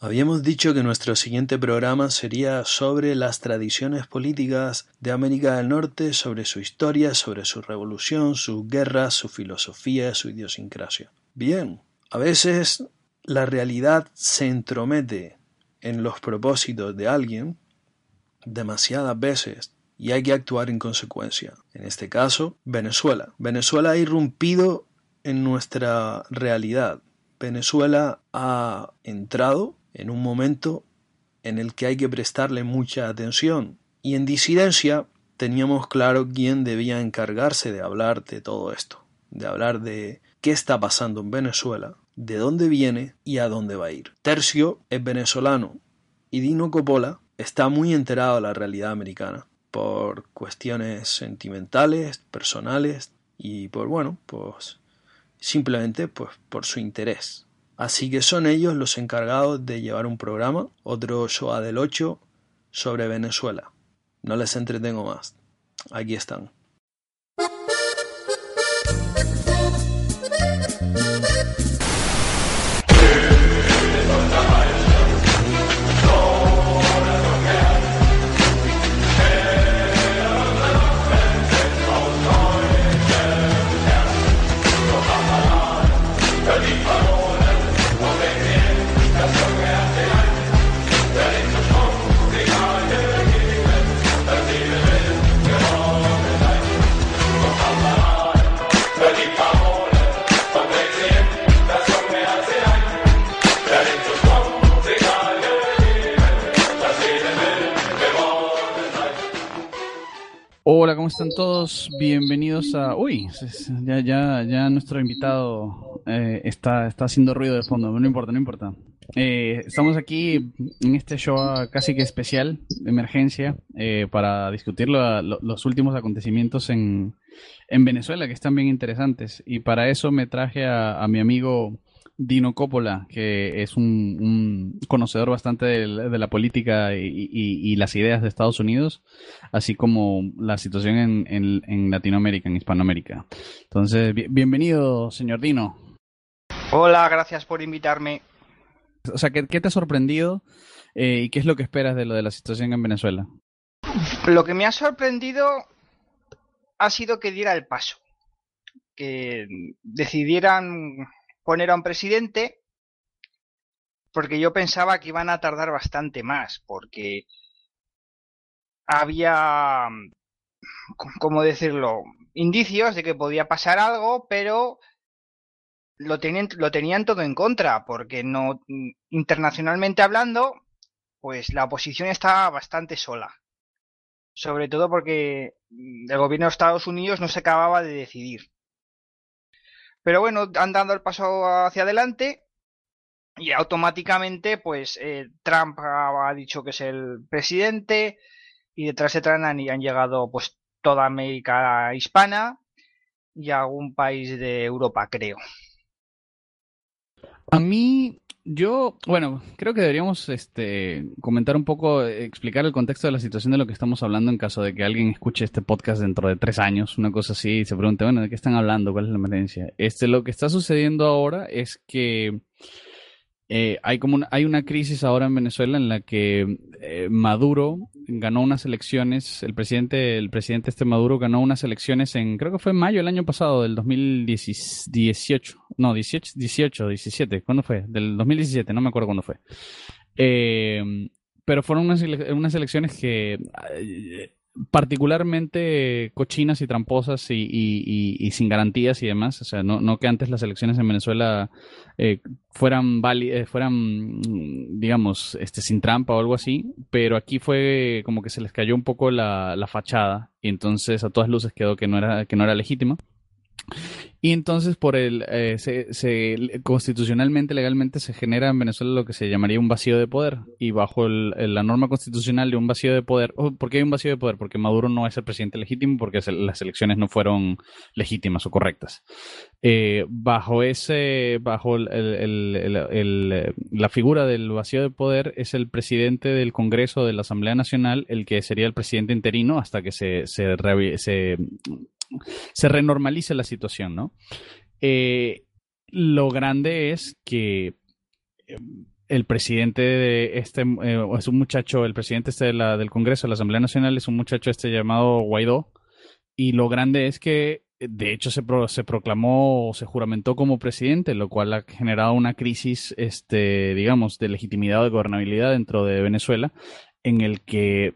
Habíamos dicho que nuestro siguiente programa sería sobre las tradiciones políticas de América del Norte, sobre su historia, sobre su revolución, sus guerras, su filosofía, su idiosincrasia. Bien, a veces la realidad se entromete en los propósitos de alguien, demasiadas veces, y hay que actuar en consecuencia. En este caso, Venezuela. Venezuela ha irrumpido en nuestra realidad. Venezuela ha entrado en un momento en el que hay que prestarle mucha atención. Y en disidencia teníamos claro quién debía encargarse de hablar de todo esto, de hablar de qué está pasando en Venezuela, de dónde viene y a dónde va a ir. Tercio es venezolano y Dino Coppola está muy enterado de la realidad americana por cuestiones sentimentales, personales y por bueno, pues simplemente pues por su interés. Así que son ellos los encargados de llevar un programa, otro show del 8 sobre Venezuela. No les entretengo más. Aquí están. Hola, ¿cómo están todos? Bienvenidos a... Uy, ya, ya, ya nuestro invitado eh, está, está haciendo ruido de fondo, no importa, no importa. Eh, estamos aquí en este show casi que especial, de emergencia, eh, para discutir los últimos acontecimientos en, en, Venezuela, que están bien interesantes. Y para eso me traje a, a mi amigo Dino Coppola, que es un, conocedor bastante de, la política y, las ideas de Estados Unidos, así como la situación en, Latinoamérica, en Hispanoamérica. Entonces, bienvenido, señor Dino. Hola, gracias por invitarme. O sea, ¿qué, te ha sorprendido eh, y qué es lo que esperas de lo de la situación en Venezuela? Lo que me ha sorprendido ha sido que diera el paso, que decidieran poner a un presidente porque yo pensaba que iban a tardar bastante más, porque había, ¿cómo decirlo?, indicios de que podía pasar algo, pero lo tenían, lo tenían todo en contra, porque no, internacionalmente hablando, pues la oposición está bastante sola. Sobre todo porque el gobierno de Estados Unidos no se acababa de decidir. Pero bueno, han dado el paso hacia adelante y automáticamente pues eh, Trump ha, dicho que es el presidente y detrás de Trump han, han llegado pues toda América hispana y algún país de Europa, creo. A mí yo, bueno, creo que deberíamos este, comentar un poco, explicar el contexto de la situación de lo que estamos hablando en caso de que alguien escuche este podcast dentro de tres años, una cosa así, y se pregunte, bueno, ¿de qué están hablando? ¿Cuál es la emergencia? Este, lo que está sucediendo ahora es que eh, hay como una, hay una crisis ahora en Venezuela en la que eh, Maduro ganó unas elecciones, el presidente, el presidente este Maduro ganó unas elecciones en, creo que fue en mayo del año pasado, del 2018, no, 18, 18, 17, ¿cuándo fue? Del 2017, no me acuerdo cuándo fue. Eh, pero fueron unas, unas elecciones que particularmente cochinas y tramposas y, sin garantías y demás. O sea, no, que antes las elecciones en Venezuela eh, fueran, eh, fueran, digamos, este, sin trampa o algo así, pero aquí fue como que se les cayó un poco la, la fachada y entonces a todas luces quedó que no era, que no era legítima. Y entonces, por el, eh, se, constitucionalmente, legalmente, se genera en Venezuela lo que se llamaría un vacío de poder. Y bajo la norma constitucional de un vacío de poder, ¿por qué hay un vacío de poder? Porque Maduro no es el presidente legítimo, porque las elecciones no fueron legítimas o correctas. Eh, bajo ese, bajo la figura del vacío de poder, es el presidente del Congreso de la Asamblea Nacional el que sería el presidente interino hasta que se, se, se se renormalice la situación, ¿no? Eh, lo grande es que eh, el presidente de este, eh, es un muchacho, el presidente este de la, del Congreso, de la Asamblea Nacional, es un muchacho este llamado Guaidó, y lo grande es que de hecho se, proclamó o se juramentó como presidente, lo cual ha generado una crisis, este, digamos, de legitimidad o de gobernabilidad dentro de Venezuela, en el que eh,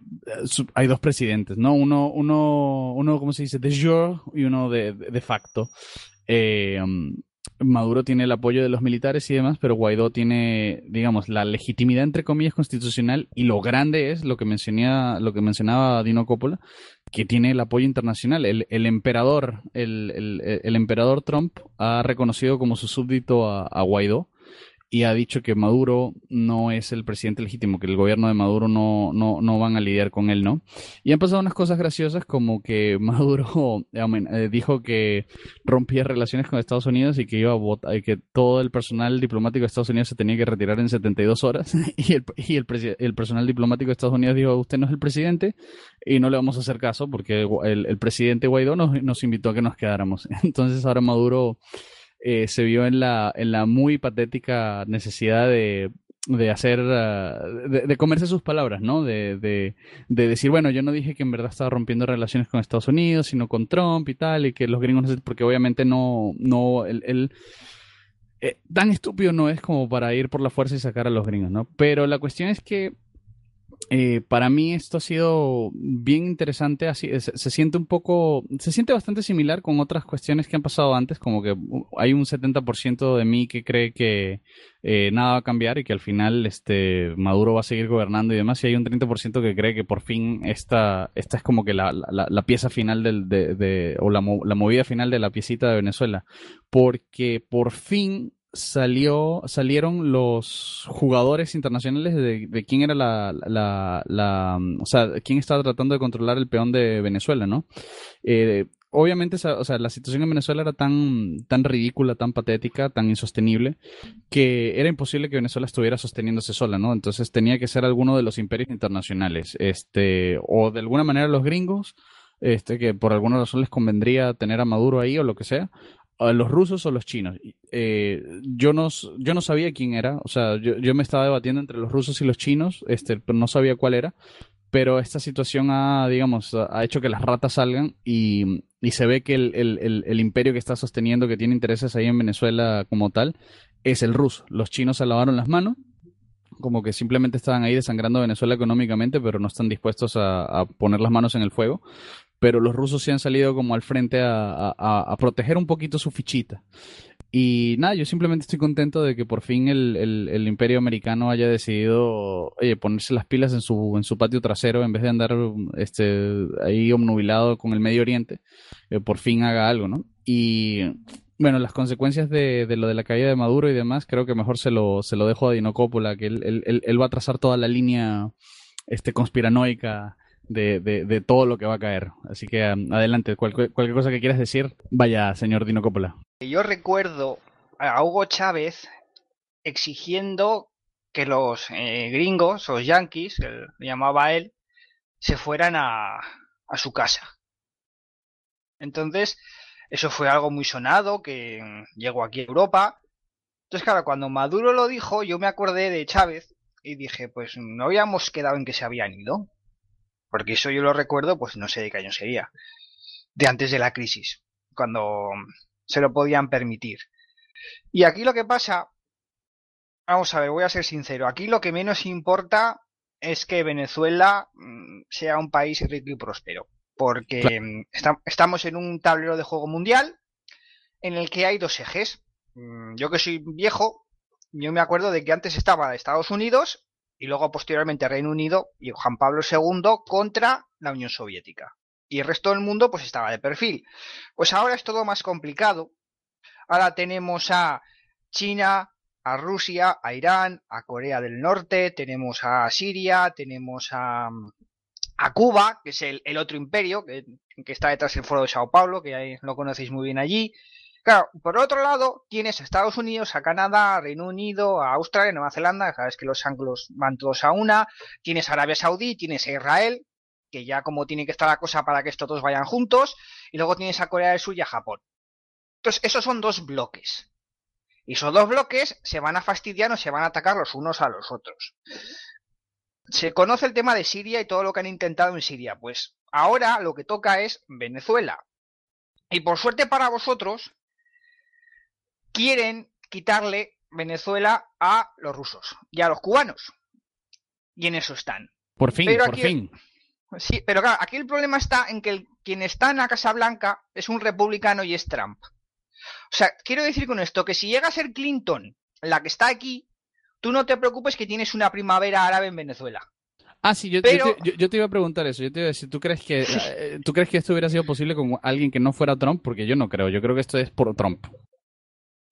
hay dos presidentes, ¿no? Uno, uno, uno ¿cómo se dice? De jure y uno de, de, facto. Eh, um, Maduro tiene el apoyo de los militares y demás, pero Guaidó tiene, digamos, la legitimidad entre comillas constitucional y lo grande es lo que mencionaba, lo que mencionaba Dino Coppola, que tiene el apoyo internacional. El, emperador, el, el, el, emperador Trump ha reconocido como su súbdito a, a Guaidó y ha dicho que Maduro no es el presidente legítimo, que el gobierno de Maduro no, no, no van a lidiar con él, ¿no? Y han pasado unas cosas graciosas como que Maduro eh, dijo que rompía relaciones con Estados Unidos y que iba a votar, que todo el personal diplomático de Estados Unidos se tenía que retirar en 72 horas y el, y el personal diplomático de Estados Unidos dijo, usted no es el presidente y no le vamos a hacer caso porque el, el presidente Guaidó nos, nos invitó a que nos quedáramos. Entonces ahora Maduro eh, se vio en la, en la muy patética necesidad de, de hacer, ah, de, comerse sus palabras, ¿no? De, de, de, decir, bueno, yo no dije que en verdad estaba rompiendo relaciones con Estados Unidos, sino con Trump y tal, y que los gringos, no porque obviamente no, no, él, eh, tan estúpido no es como para ir por la fuerza y sacar a los gringos, ¿no? Pero la cuestión es que eh, para mí esto ha sido bien interesante, así, se, siente un poco, se siente bastante similar con otras cuestiones que han pasado antes, como que hay un 70% de mí que cree que eh, nada va a cambiar y que al final este Maduro va a seguir gobernando y demás, y hay un 30% que cree que por fin esta, esta es como que la, la, pieza final de, o la, la movida final de la piecita de Venezuela, porque por fin salió, salieron los jugadores internacionales de, quién era la, la, la, o sea, quién estaba tratando de controlar el peón de Venezuela, ¿no? Eh, obviamente, o sea, la situación en Venezuela era tan, tan ridícula, tan patética, tan insostenible, que era imposible que Venezuela estuviera sosteniéndose sola, ¿no? Entonces tenía que ser alguno de los imperios internacionales, este, o de alguna manera los gringos, este, que por alguna razón les convendría tener a Maduro ahí o lo que sea, los rusos o los chinos. Eh, yo, no, yo no sabía quién era, o sea, yo, me estaba debatiendo entre los rusos y los chinos, este, pero no sabía cuál era. Pero esta situación ha, digamos, ha hecho que las ratas salgan y, se ve que el, imperio que está sosteniendo, que tiene intereses ahí en Venezuela como tal, es el ruso. Los chinos se lavaron las manos, como que simplemente estaban ahí desangrando Venezuela económicamente, pero no están dispuestos a poner las manos en el fuego pero los rusos se han salido como al frente a, proteger un poquito su fichita. Y nada, yo simplemente estoy contento de que por fin el, imperio americano haya decidido ponerse las pilas en su, en su patio trasero en vez de andar este, ahí obnubilado con el Medio Oriente, eh, por fin haga algo, ¿no? Y bueno, las consecuencias de, lo de la caída de Maduro y demás, creo que mejor se lo, se lo dejo a Dinocópola, que él, él, va a trazar toda la línea este, conspiranoica de, de, todo lo que va a caer. Así que um, adelante, cualquier, cosa que quieras decir, vaya, señor Dino Coppola. Yo recuerdo a Hugo Chávez exigiendo que los eh, gringos, los yankees, que llamaba él, se fueran a, a su casa. Entonces, eso fue algo muy sonado que llegó aquí a Europa. Entonces, claro, cuando Maduro lo dijo, yo me acordé de Chávez y dije, pues no habíamos quedado en que se habían ido. Porque eso yo lo recuerdo, pues no sé de qué año sería. De antes de la crisis, cuando se lo podían permitir. Y aquí lo que pasa, vamos a ver, voy a ser sincero, aquí lo que menos importa es que Venezuela mm, sea un país rico y próspero. Porque mm, estamos en un tablero de juego mundial en el que hay dos ejes. Mm, yo que soy viejo, yo me acuerdo de que antes estaba Estados Unidos y luego posteriormente Reino Unido y Juan Pablo II contra la Unión Soviética. y el resto del mundo pues estaba de perfil. Pues ahora es todo más complicado. Ahora tenemos a China, a Rusia, a Irán, a Corea del Norte, tenemos a Siria, tenemos a, a Cuba, que es el, otro imperio que, está detrás del foro de Sao Paulo, que ahí lo conocéis muy bien allí. Claro, por otro lado, tienes a Estados Unidos, a Canadá, a Reino Unido, a Australia, Nueva Zelanda, sabes que los anglos van todos a una, tienes a Arabia Saudí, tienes a Israel, que ya como tiene que estar la cosa para que estos todos vayan juntos, y luego tienes a Corea del Sur y a Japón. Entonces, esos son dos bloques. Y esos dos bloques se van a fastidiar o se van a atacar los unos a los otros. Se conoce el tema de Siria y todo lo que han intentado en Siria. Pues ahora lo que toca es Venezuela. Y por suerte para vosotros, quieren quitarle Venezuela a los rusos y a los cubanos. Y en eso están. Por fin, por fin. Sí, pero claro, aquí el problema está en que quien está en la Casa Blanca es un republicano y es Trump. O sea, quiero decir con esto que si llega a ser Clinton la que está aquí, tú no te preocupes que tienes una primavera árabe en Venezuela. Ah, sí, yo, yo, te, iba a preguntar eso. Yo te iba a decir, ¿tú crees, que, eh, ¿tú crees que esto hubiera sido posible con alguien que no fuera Trump? Porque yo no creo. Yo creo que esto es por Trump.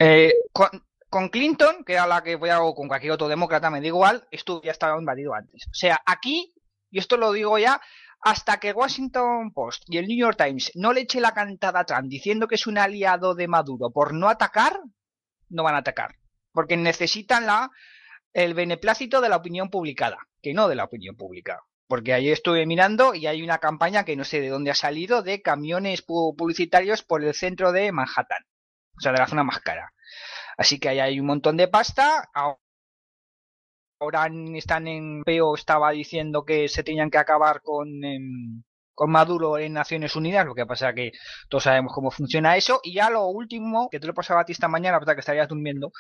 Eh, con, Clinton, que era la que voy a con cualquier otro demócrata, me da igual, esto ya estaba invadido antes. O sea, aquí, y esto lo digo ya, hasta que Washington Post y el New York Times no le eche la cantada a Trump diciendo que es un aliado de Maduro por no atacar, no van a atacar. Porque necesitan la, el beneplácito de la opinión publicada, que no de la opinión pública. Porque ahí estuve mirando y hay una campaña que no sé de dónde ha salido de camiones publicitarios por el centro de Manhattan o sea, de la zona más cara. Así que ahí hay un montón de pasta. Ahora están en Peo estaba diciendo que se tenían que acabar con, em, con Maduro en Naciones Unidas, lo que pasa que todos sabemos cómo funciona eso. Y ya lo último, que te lo pasaba a ti esta mañana, verdad que estarías durmiendo,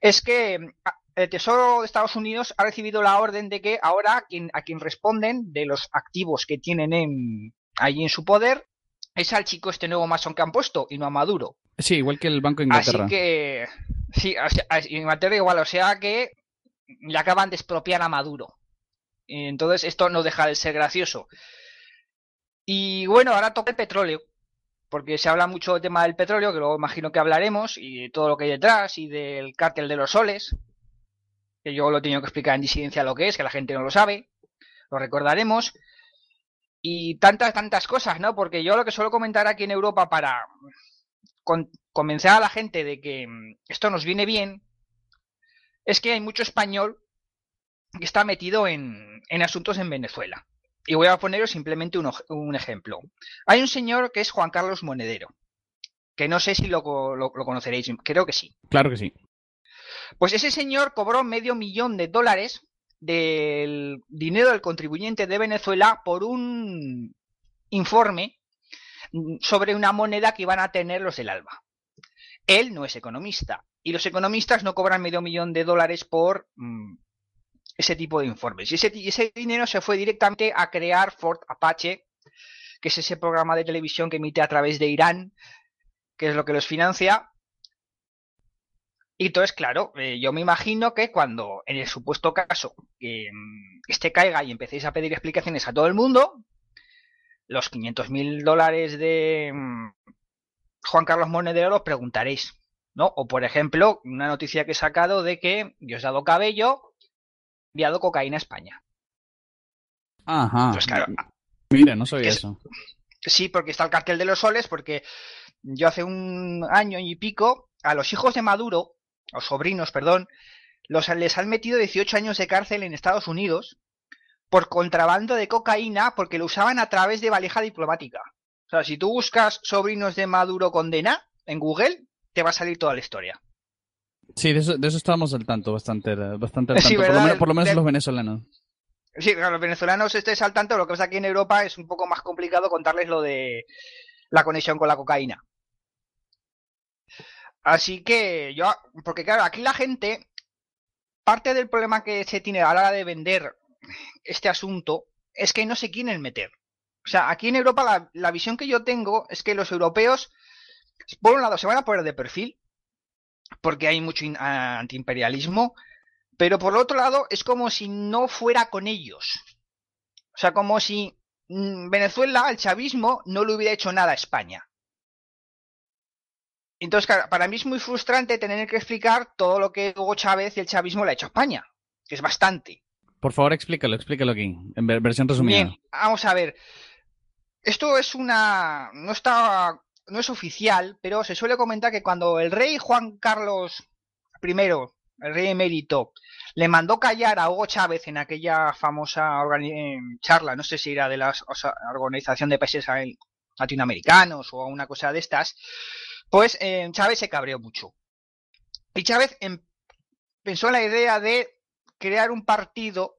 es que em, el Tesoro de Estados Unidos ha recibido la orden de que ahora a quien, a quien responden de los activos que tienen en, allí en su poder es al chico este nuevo masón que han puesto y no a Maduro. Sí, igual que el Banco de Inglaterra. Así que, sí, Inglaterra igual, o sea que le acaban de expropiar a Maduro. Entonces esto no deja de ser gracioso. Y bueno, ahora toca el petróleo, porque se habla mucho del tema del petróleo, que luego imagino que hablaremos, y de todo lo que hay detrás, y del cártel de los soles, que yo lo he tenido que explicar en disidencia lo que es, que la gente no lo sabe, lo recordaremos y tantas, tantas cosas, ¿no? Porque yo lo que suelo comentar aquí en Europa para convencer a la gente de que mm, esto nos viene bien es que hay mucho español que está metido en, en asuntos en Venezuela. Y voy a poneros simplemente un, un, ejemplo. Hay un señor que es Juan Carlos Monedero, que no sé si lo, lo, conoceréis, creo que sí. Claro que sí. Pues ese señor cobró medio millón de dólares del dinero del contribuyente de Venezuela por un informe sobre una moneda que iban a tener los del ALBA. Él no es economista y los economistas no cobran medio millón de dólares por mm, ese tipo de informes. Y ese, dinero se fue directamente a crear Fort Apache, que es ese programa de televisión que emite a través de Irán, que es lo que los financia, y entonces, claro, eh, yo me imagino que cuando, en el supuesto caso, mm, este caiga y empecéis a pedir explicaciones a todo el mundo, los 500 mil dólares de mm, Juan Carlos Monedero los preguntaréis, ¿no? O, por ejemplo, una noticia que he sacado de que Diosdado Cabello enviado cocaína a España. Ajá. claro, Mira, no sabía eso. Sí, porque está el cartel de los soles, porque yo hace un año y pico, a los hijos de Maduro, o sobrinos, perdón, los, les han metido 18 años de cárcel en Estados Unidos por contrabando de cocaína porque lo usaban a través de valija diplomática. O sea, si tú buscas sobrinos de Maduro condena en Google, te va a salir toda la historia. Sí, de eso, de eso estábamos al tanto, bastante, bastante al tanto. por, lo menos, por, lo menos, los venezolanos. Sí, los venezolanos estés al tanto, lo que pasa aquí en Europa es un poco más complicado contarles lo de la conexión con la cocaína. Así que yo, porque claro, aquí la gente, parte del problema que se tiene a la hora de vender este asunto es que no se quieren meter. O sea, aquí en Europa la, visión que yo tengo es que los europeos, por un lado, se van a poner de perfil, porque hay mucho antiimperialismo, pero por otro lado es como si no fuera con ellos. O sea, como si mm, Venezuela, el chavismo, no le hubiera hecho nada a España. Entonces, para mí es muy frustrante tener que explicar todo lo que Hugo Chávez y el chavismo le ha hecho a España, que es bastante. Por favor, explícalo, explícalo aquí, en versión resumida. Bien, vamos a ver. Esto es una. No está. No es oficial, pero se suele comentar que cuando el rey Juan Carlos I, el rey emérito, le mandó callar a Hugo Chávez en aquella famosa charla, no sé si era de la Organización de Países Latinoamericanos o una cosa de estas, pues eh, Chávez se cabreó mucho. Y Chávez em, pensó en la idea de crear un partido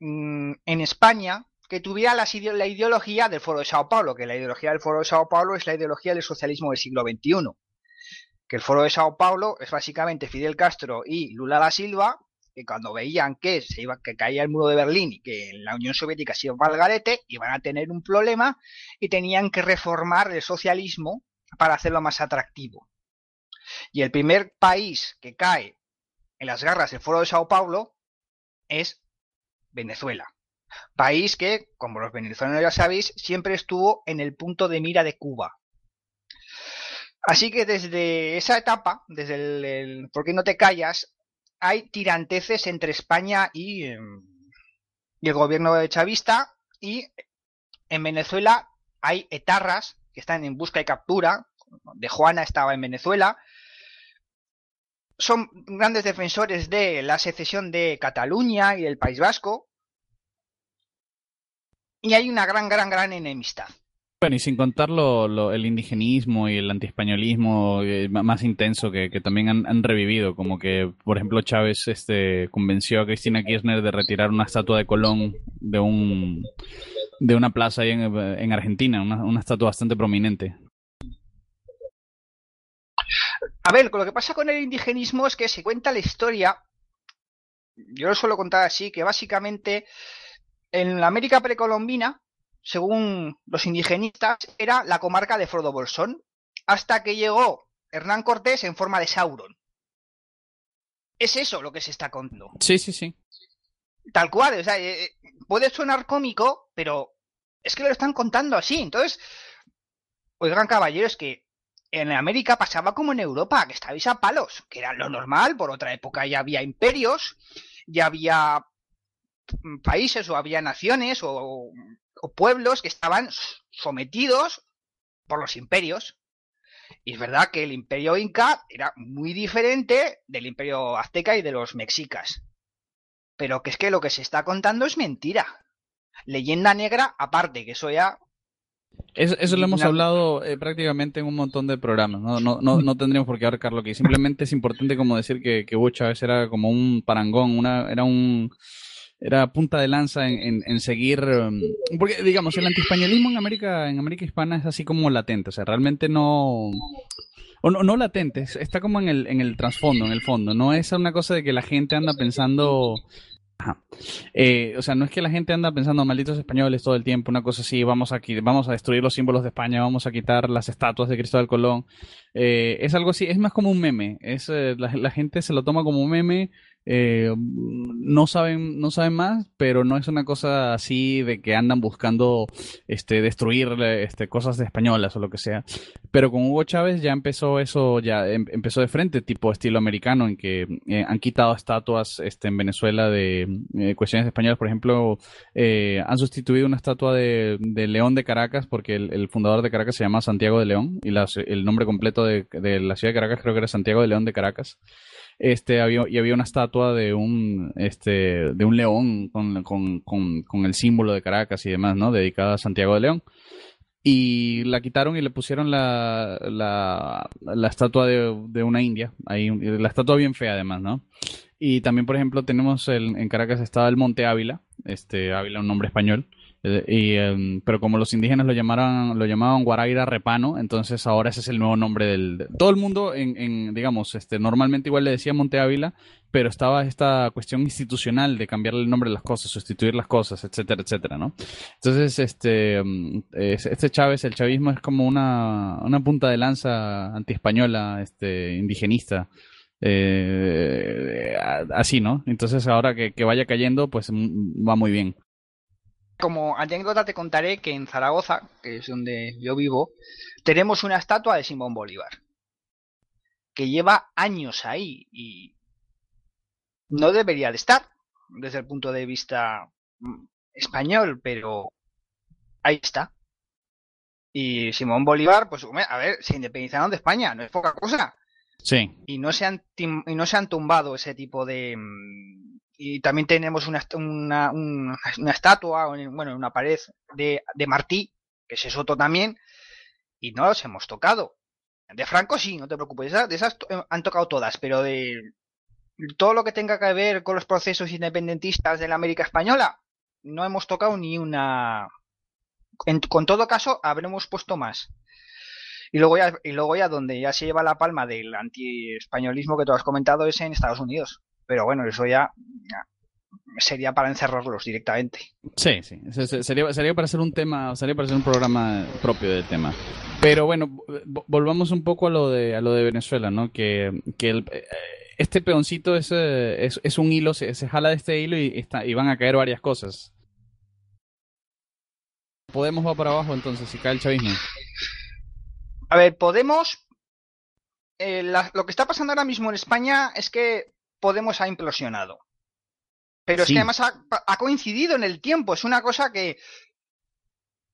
mm, en España que tuviera la, ideología del Foro de Sao Paulo, que la ideología del Foro de Sao Paulo es la ideología del socialismo del siglo XXI. Que el Foro de Sao Paulo es básicamente Fidel Castro y Lula da Silva, que cuando veían que se iba, que caía el muro de Berlín y que la Unión Soviética se iba al garete, iban a tener un problema y tenían que reformar el socialismo para hacerlo más atractivo. Y el primer país que cae en las garras del Foro de Sao Paulo es Venezuela. País que, como los venezolanos ya sabéis, siempre estuvo en el punto de mira de Cuba. Así que desde esa etapa, desde el, ¿por qué no te callas? Hay tiranteces entre España y, em, y el gobierno de chavista y en Venezuela hay etarras que están en busca y captura. De Juana estaba en Venezuela. Son grandes defensores de la secesión de Cataluña y del País Vasco. Y hay una gran, gran, gran enemistad. Bueno, y sin contar el indigenismo y el antiespañolismo eh, más intenso que, también han, revivido, como que, por ejemplo, Chávez este, convenció a Cristina Kirchner de retirar una estatua de Colón de un de una plaza ahí en, Argentina, una, estatua bastante prominente. A ver, lo que pasa con el indigenismo es que se cuenta la historia, yo lo suelo contar así, que básicamente en la América precolombina, según los indigenistas, era la comarca de Frodo Bolsón, hasta que llegó Hernán Cortés en forma de Sauron. Es eso lo que se está contando. Sí, sí, sí. Tal cual, o sea, eh, eh, puede sonar cómico, pero es que lo están contando así. Entonces, oigan, caballeros, que en América pasaba como en Europa, que estabais a palos, que era lo normal. Por otra época ya había imperios, ya había países o había naciones o, pueblos que estaban sometidos por los imperios. Y es verdad que el imperio inca era muy diferente del imperio azteca y de los mexicas. Pero que es que lo que se está contando es mentira. Leyenda negra aparte, que eso ya... Eso, lo hemos hablado eh, prácticamente en un montón de programas, ¿no? No, no, tendríamos por qué abarcarlo aquí. Simplemente es importante como decir que, que Chávez era como un parangón, una, era un era punta de lanza en, en, seguir um, porque digamos el antiespañolismo en América en América hispana es así como latente o sea realmente no o no, no latente está como en el en el trasfondo en el fondo no es una cosa de que la gente anda pensando eh, o sea, no es que la gente anda pensando malditos españoles todo el tiempo, una cosa así, vamos a, vamos a destruir los símbolos de España, vamos a quitar las estatuas de Cristóbal Colón. Eh, es algo así, es más como un meme. Es, eh, la, gente se lo toma como un meme eh, no saben no saben más pero no es una cosa así de que andan buscando este destruir este cosas de españolas o lo que sea. Pero con Hugo Chávez ya empezó eso ya em, empezó de frente tipo estilo americano en que eh, han quitado estatuas este en Venezuela de eh, cuestiones españolas por ejemplo han sustituido una estatua de, León de Caracas porque el, fundador de Caracas se llama Santiago de León y el nombre completo de, de la ciudad de Caracas creo que era Santiago de León de Caracas este había, y había una estatua de un este de un león con, con, con, el símbolo de Caracas y demás, ¿no? Dedicada a Santiago de León. Y la quitaron y le pusieron la, la, la estatua de, de, una india. Ahí, la estatua bien fea además, ¿no? Y también, por ejemplo, tenemos el, en Caracas estaba el Monte Ávila, este Ávila, un nombre español, y, em, pero como los indígenas lo llamaron, lo llamaban Guaraira Repano, entonces ahora ese es el nuevo nombre del... todo el mundo, en, digamos, este, normalmente igual le decía Monte Ávila, pero estaba esta cuestión institucional de cambiarle el nombre de las cosas, sustituir las cosas, etcétera, etcétera, ¿no? Entonces, este, em, este Chávez, el chavismo es como una, una punta de lanza antiespañola, este, indigenista. Eh, así, ¿no? Entonces ahora que, que vaya cayendo, pues va muy bien. Como anécdota te contaré que en Zaragoza, que es donde yo vivo, tenemos una estatua de Simón Bolívar, que lleva años ahí y no debería de estar desde el punto de vista mm, español, pero ahí está. Y Simón Bolívar, pues, a ver, se independizaron de España, no es poca cosa. Sí. Y no se han, y no se han tumbado ese tipo de... Y también tenemos una, una, una, estatua, bueno, una pared de, de Martí, que es Soto también, y no los hemos tocado. De Franco sí, no te preocupes, de esas eh, han tocado todas, pero de todo lo que tenga que ver con los procesos independentistas de la América Española, no hemos tocado ni una... con todo caso, habremos puesto más. Y luego ya, y luego ya donde ya se lleva la palma del anti-españolismo que tú has comentado es en Estados Unidos. Pero bueno, eso ya, sería para encerrarlos directamente. Sí, sí. Sería, sería para hacer un tema, sería para hacer un programa propio del tema. Pero bueno, volvamos un poco a lo de, a lo de Venezuela, ¿no? Que, que el, eh, este peoncito es, es, es, un hilo, se, se, jala de este hilo y, está, y van a caer varias cosas. Podemos va para abajo entonces, si cae el chavismo. A ver, Podemos. Eh, lo que está pasando ahora mismo en España es que Podemos ha implosionado. Pero es que además ha, coincidido en el tiempo. Es una cosa que.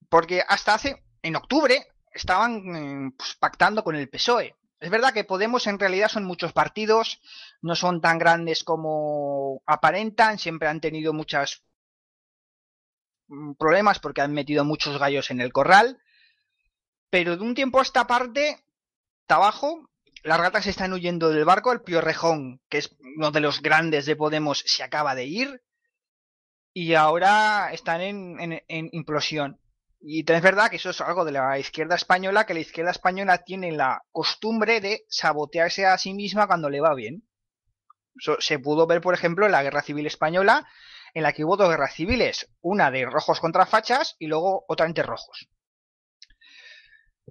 Porque hasta hace. En octubre estaban eh, pues, pactando con el PSOE. Es verdad que Podemos en realidad son muchos partidos, no son tan grandes como aparentan, siempre han tenido muchos mm, problemas porque han metido muchos gallos en el corral. Pero de un tiempo a esta parte, abajo, las ratas están huyendo del barco. El Pío Rejón, que es uno de los grandes de Podemos, se acaba de ir. Y ahora están en, implosión. Y es verdad que eso es algo de la izquierda española, que la izquierda española tiene la costumbre de sabotearse a sí misma cuando le va bien. Se pudo ver, por ejemplo, en la Guerra Civil Española, en la que hubo dos guerras civiles, una de rojos contra fachas y luego otra entre rojos.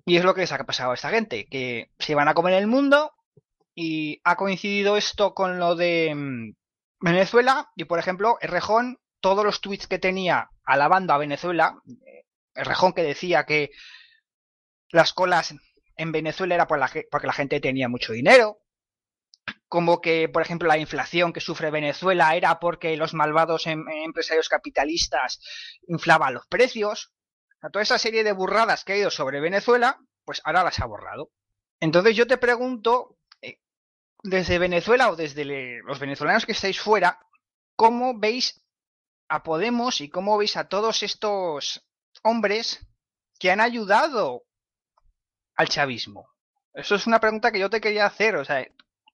Y es lo que les ha pasado a esta gente, que se van a comer el mundo y ha coincidido esto con lo de mm, Venezuela. Y por ejemplo, Errejón, todos los tweets que tenía alabando a Venezuela, Errejón que decía que las colas en Venezuela era porque la gente tenía mucho dinero, como que, por ejemplo, la inflación que sufre Venezuela era porque los malvados em, empresarios capitalistas inflaban los precios toda esa serie de burradas que ha ido sobre Venezuela, pues ahora las ha borrado. Entonces yo te pregunto, eh, desde Venezuela o desde los venezolanos que estáis fuera, ¿cómo veis a Podemos y cómo veis a todos estos hombres que han ayudado al chavismo? Eso es una pregunta que yo te quería hacer. O sea,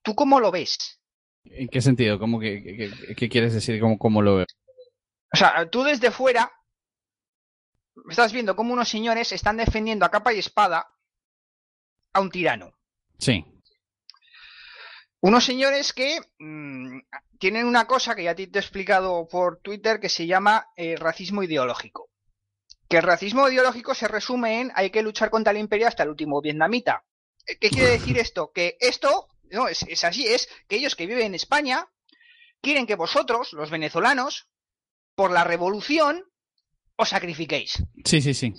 ¿tú cómo lo ves? ¿En qué sentido? ¿Cómo que, qué quieres decir? ¿Cómo, ¿Cómo lo veo? O sea, tú desde fuera estás viendo cómo unos señores están defendiendo a capa y espada a un tirano. Sí. Unos señores que mm, tienen una cosa que ya te he explicado por Twitter que se llama eh, racismo ideológico. Que el racismo ideológico se resume en hay que luchar contra el imperio hasta el último vietnamita. Eh, ¿Qué quiere decir esto? Que esto, no, es, es así, es que ellos que viven en España quieren que vosotros, los venezolanos, por la revolución, os sacrifiquéis. Sí, sí, sí.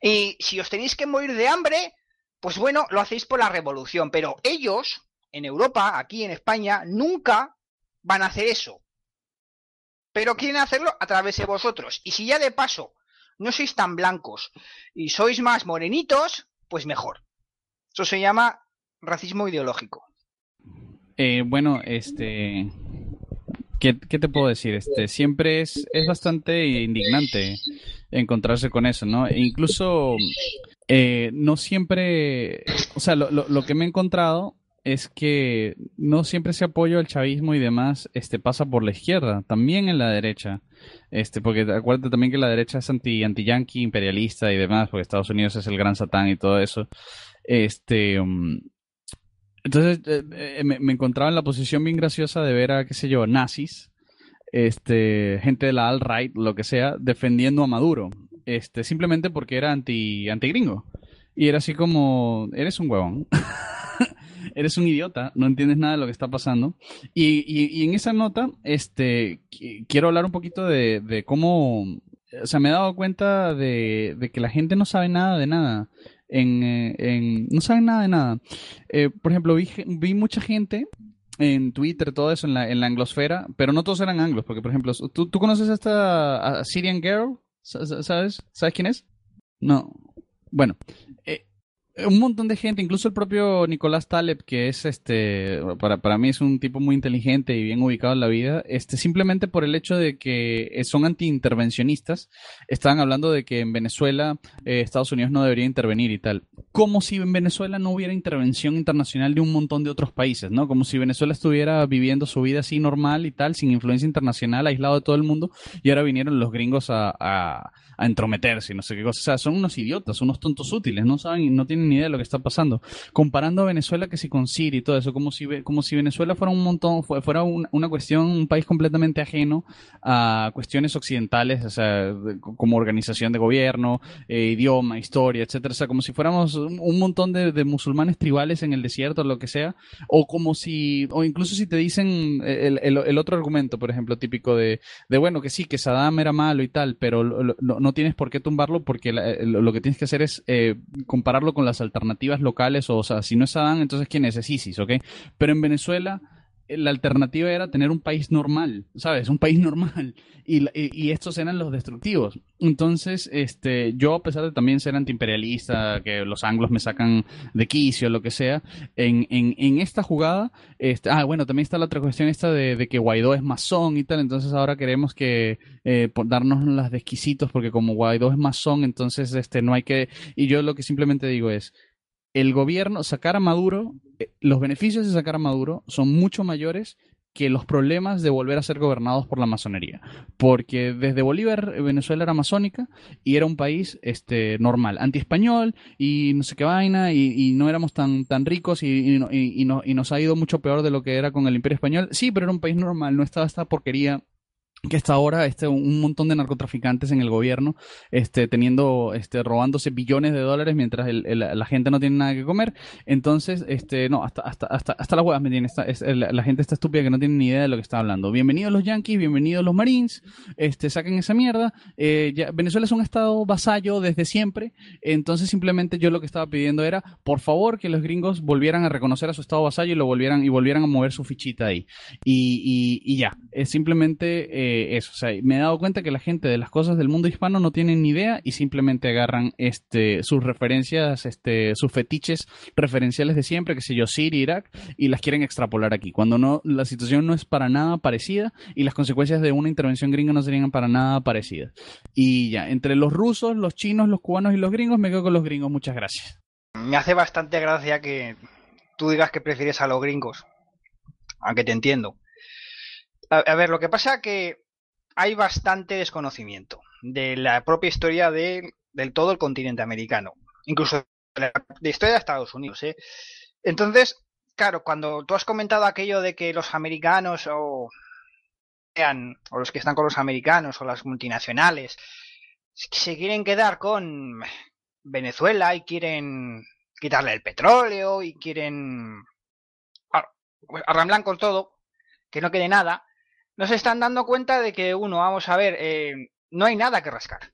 Y si os tenéis que morir de hambre, pues bueno, lo hacéis por la revolución. Pero ellos, en Europa, aquí en España, nunca van a hacer eso. Pero quieren hacerlo a través de vosotros. Y si ya de paso no sois tan blancos y sois más morenitos, pues mejor. Eso se llama racismo ideológico. Eh, bueno, este, ¿Qué, te puedo decir? Este, siempre es, es bastante indignante encontrarse con eso, ¿no? E incluso eh, no siempre, o sea, lo, lo, que me he encontrado es que no siempre ese apoyo al chavismo y demás este, pasa por la izquierda, también en la derecha. Este, porque acuérdate también que la derecha es anti, anti yankee, imperialista y demás, porque Estados Unidos es el gran satán y todo eso. Este, um, entonces eh, eh, me, encontraba en la posición bien graciosa de ver a, qué sé yo, nazis, este, gente de la alt-right, lo que sea, defendiendo a Maduro, este, simplemente porque era anti, anti gringo. Y era así como, eres un huevón. eres un idiota, no entiendes nada de lo que está pasando. Y, y, en esa nota, este, quiero hablar un poquito de, de cómo, o sea, me he dado cuenta de, de que la gente no sabe nada de nada. En, eh, en, no saben nada de nada. Eh, por ejemplo, vi, vi mucha gente en Twitter, todo eso, en la, en la anglosfera, pero no todos eran anglos, porque, por ejemplo, ¿tú, tú conoces a esta Syrian Girl? ¿Sabes? ¿Sabes quién es? No. Bueno, eh, un montón de gente, incluso el propio Nicolás Taleb, que es este, para, para mí es un tipo muy inteligente y bien ubicado en la vida, este, simplemente por el hecho de que son antiintervencionistas, estaban hablando de que en Venezuela eh, Estados Unidos no debería intervenir y tal. Como si en Venezuela no hubiera intervención internacional de un montón de otros países, ¿no? Como si Venezuela estuviera viviendo su vida así normal y tal, sin influencia internacional, aislado de todo el mundo, y ahora vinieron los gringos a, a, a entrometerse y no sé qué cosa. O sea, son unos idiotas, unos tontos útiles, no saben, no tienen ni idea de lo que está pasando. Comparando a Venezuela que si con Siri y todo eso, como si, como si Venezuela fuera un montón, fuera una cuestión, un país completamente ajeno a cuestiones occidentales, o sea, como organización de gobierno, eh, idioma, historia, etcétera. O sea, como si fuéramos un, montón de, musulmanes tribales en el desierto, lo que sea, o como si, o incluso si te dicen el, otro argumento, por ejemplo, típico de, de, bueno, que sí, que Saddam era malo y tal, pero no tienes por qué tumbarlo porque lo, que tienes que hacer es eh, compararlo con alternativas locales, o, sea, si no es Adán, entonces ¿quién es? Es ISIS, ¿ok? Pero en Venezuela la alternativa era tener un país normal, ¿sabes? Un país normal. Y, y, estos eran los destructivos. Entonces, este, yo, a pesar de también ser antiimperialista, que los anglos me sacan de quicio, lo que sea, en, en, en esta jugada, este, ah, bueno, también está la otra cuestión esta de, que Guaidó es masón y tal, entonces ahora queremos que eh, darnos las de exquisitos, porque como Guaidó es masón, entonces este, no hay que... Y yo lo que simplemente digo es, el gobierno, sacar a Maduro, eh, los beneficios de sacar a Maduro son mucho mayores que los problemas de volver a ser gobernados por la masonería. Porque desde Bolívar eh, Venezuela era masónica y era un país este, normal, anti-español y no sé qué vaina y, no éramos tan, tan ricos y, y, nos ha ido mucho peor de lo que era con el imperio español. Sí, pero era un país normal, no estaba esta porquería que hasta ahora este, un montón de narcotraficantes en el gobierno este, teniendo, este, robándose billones de dólares mientras la gente no tiene nada que comer. Entonces, este, no, hasta, hasta, hasta, hasta las huevas me tiene. es, la, gente está estúpida que no tiene ni idea de lo que está hablando. Bienvenidos los Yankees, bienvenidos los Marines, este, saquen esa mierda. Eh, Venezuela es un estado vasallo desde siempre. Entonces, simplemente yo lo que estaba pidiendo era, por favor, que los gringos volvieran a reconocer a su estado vasallo y lo volvieran, y volvieran a mover su fichita ahí. Y, y, y ya, es simplemente. Eh, eso. O sea, me he dado cuenta que la gente de las cosas del mundo hispano no tienen ni idea y simplemente agarran este, sus referencias, este, sus fetiches referenciales de siempre, que sé yo, Siria, Irak, y las quieren extrapolar aquí. Cuando no, la situación no es para nada parecida y las consecuencias de una intervención gringa no serían para nada parecidas. Y ya, entre los rusos, los chinos, los cubanos y los gringos, me quedo con los gringos. Muchas gracias. Me hace bastante gracia que tú digas que prefieres a los gringos. Aunque te entiendo. A, ver, lo que pasa que hay bastante desconocimiento de la propia historia de, del todo el continente americano, incluso de la historia de Estados Unidos. ¿eh? Entonces, claro, cuando tú has comentado aquello de que los americanos o, o los que están con los americanos o las multinacionales se quieren quedar con Venezuela y quieren quitarle el petróleo y quieren arramblan con todo, que no quede nada, no se están dando cuenta de que, uno, vamos a ver, eh, no hay nada que rascar.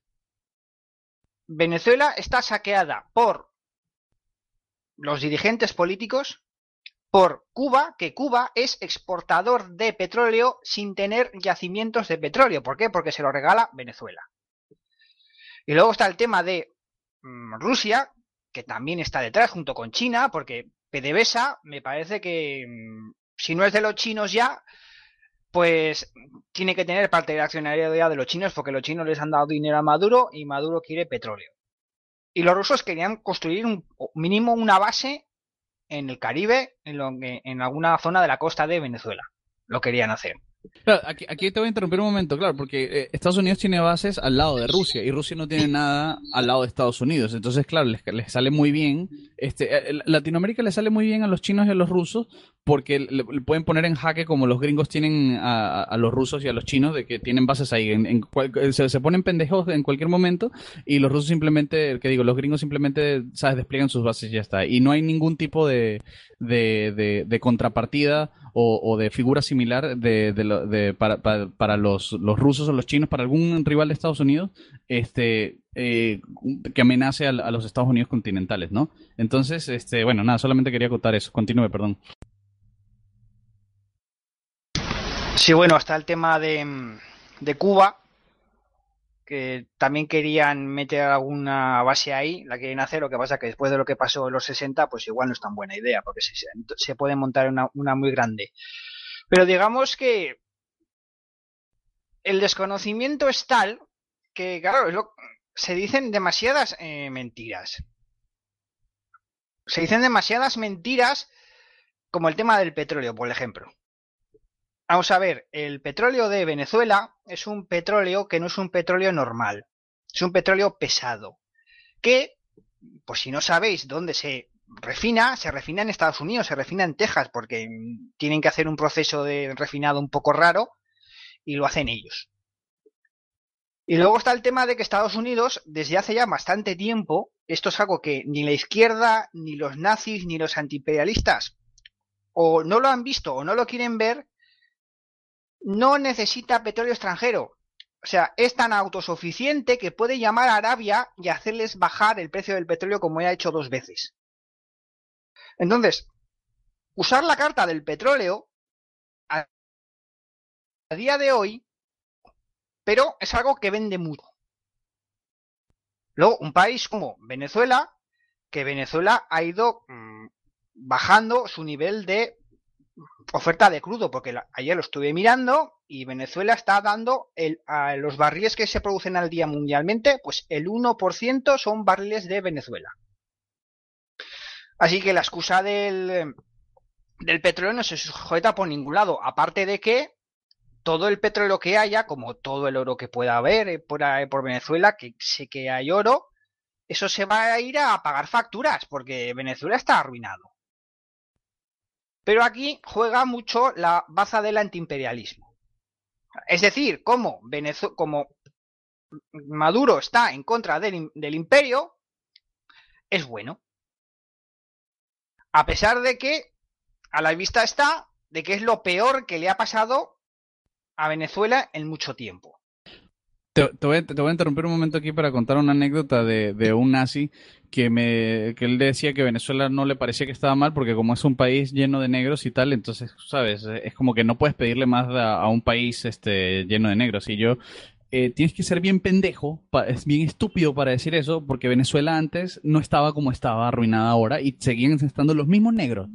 Venezuela está saqueada por los dirigentes políticos, por Cuba, que Cuba es exportador de petróleo sin tener yacimientos de petróleo. ¿Por qué? Porque se lo regala Venezuela. Y luego está el tema de mm, Rusia, que también está detrás junto con China, porque PDVSA me parece que mm, si no es de los chinos ya, pues tiene que tener parte de la accionariedad de los chinos porque los chinos les han dado dinero a Maduro y Maduro quiere petróleo. Y los rusos querían construir un mínimo una base en el Caribe, en, en alguna zona de la costa de Venezuela. Lo querían hacer. Claro, aquí, aquí, te voy a interrumpir un momento, claro, porque eh, Estados Unidos tiene bases al lado de Rusia y Rusia no tiene nada al lado de Estados Unidos. Entonces, claro, les, sale muy bien. Este, eh, Latinoamérica le sale muy bien a los chinos y a los rusos porque le, pueden poner en jaque como los gringos tienen a, los rusos y a los chinos de que tienen bases ahí. En, se, ponen pendejos en cualquier momento y los rusos simplemente, que digo, los gringos simplemente, ¿sabes? Despliegan sus bases y ya está. Y no hay ningún tipo de, de, de contrapartida o, de figura similar de, de, para, para, los, los, rusos o los chinos, para algún rival de Estados Unidos, este, eh, que amenace a, los Estados Unidos continentales, ¿no? Entonces, este, bueno, nada, solamente quería acotar eso. Continúe, perdón. Sí, bueno, hasta el tema de, de Cuba, también querían meter alguna base ahí, la quieren hacer, lo que pasa que después de lo que pasó en los 60, pues igual no es tan buena idea, porque se, se puede montar una, una muy grande. Pero digamos que el desconocimiento es tal que, claro, se dicen demasiadas eh, mentiras. Se dicen demasiadas mentiras como el tema del petróleo, por ejemplo. Vamos a ver, el petróleo de Venezuela es un petróleo que no es un petróleo normal, es un petróleo pesado, que, por si no sabéis dónde se refina, se refina en Estados Unidos, se refina en Texas, porque tienen que hacer un proceso de refinado un poco raro y lo hacen ellos. Y luego está el tema de que Estados Unidos, desde hace ya bastante tiempo, esto es algo que ni la izquierda, ni los nazis, ni los antiimperialistas o no lo han visto o no lo quieren ver, no necesita petróleo extranjero. O sea, es tan autosuficiente que puede llamar a Arabia y hacerles bajar el precio del petróleo como ya ha hecho dos veces. Entonces, usar la carta del petróleo a, día de hoy, pero es algo que vende mucho. Luego, un país como Venezuela, que Venezuela ha ido mm, bajando su nivel de oferta de crudo, porque ayer lo estuve mirando y Venezuela está dando el, a los barriles que se producen al día mundialmente, pues el 1% son barriles de Venezuela. Así que la excusa del, del petróleo no se sujeta por ningún lado, aparte de que todo el petróleo que haya, como todo el oro que pueda haber eh, por, por Venezuela, que sé que hay oro, eso se va a ir a pagar facturas, porque Venezuela está arruinado. Pero aquí juega mucho la baza del antiimperialismo. Es decir, como, Maduro está en contra del, del imperio, es bueno. A pesar de que a la vista está de que es lo peor que le ha pasado a Venezuela en mucho tiempo. Te, voy, a interrumpir un momento aquí para contar una anécdota de, un nazi que me él decía que Venezuela no le parecía que estaba mal porque como es un país lleno de negros y tal, entonces, sabes, es como que no puedes pedirle más a, un país este lleno de negros. Y yo eh, tienes que ser bien pendejo, es bien estúpido para decir eso, porque Venezuela antes no estaba como estaba, arruinada ahora, y seguían estando los mismos negros,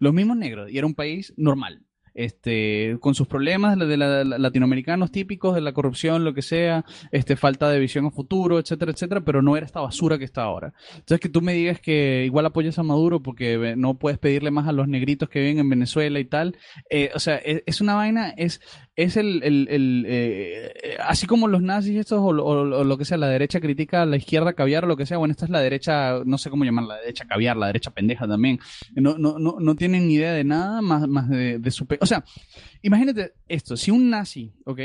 los mismos negros, y era un país normal este, con sus problemas de la, latinoamericanos típicos, de la corrupción, lo que sea, este, falta de visión a futuro, etcétera, etcétera, pero no era esta basura que está ahora. Entonces que tú me digas que igual apoyas a Maduro porque no puedes pedirle más a los negritos que viven en Venezuela y tal, eh, o sea, es, es, una vaina, es, es el, el, el eh, así como los nazis estos o, lo que sea, la derecha critica a la izquierda caviar o lo que sea, bueno, esta es la derecha, no sé cómo llamarla, la derecha caviar, la derecha pendeja también, no, no, no, no tienen ni idea de nada más, más de, de su... O sea, imagínate esto, si un nazi, ¿ok?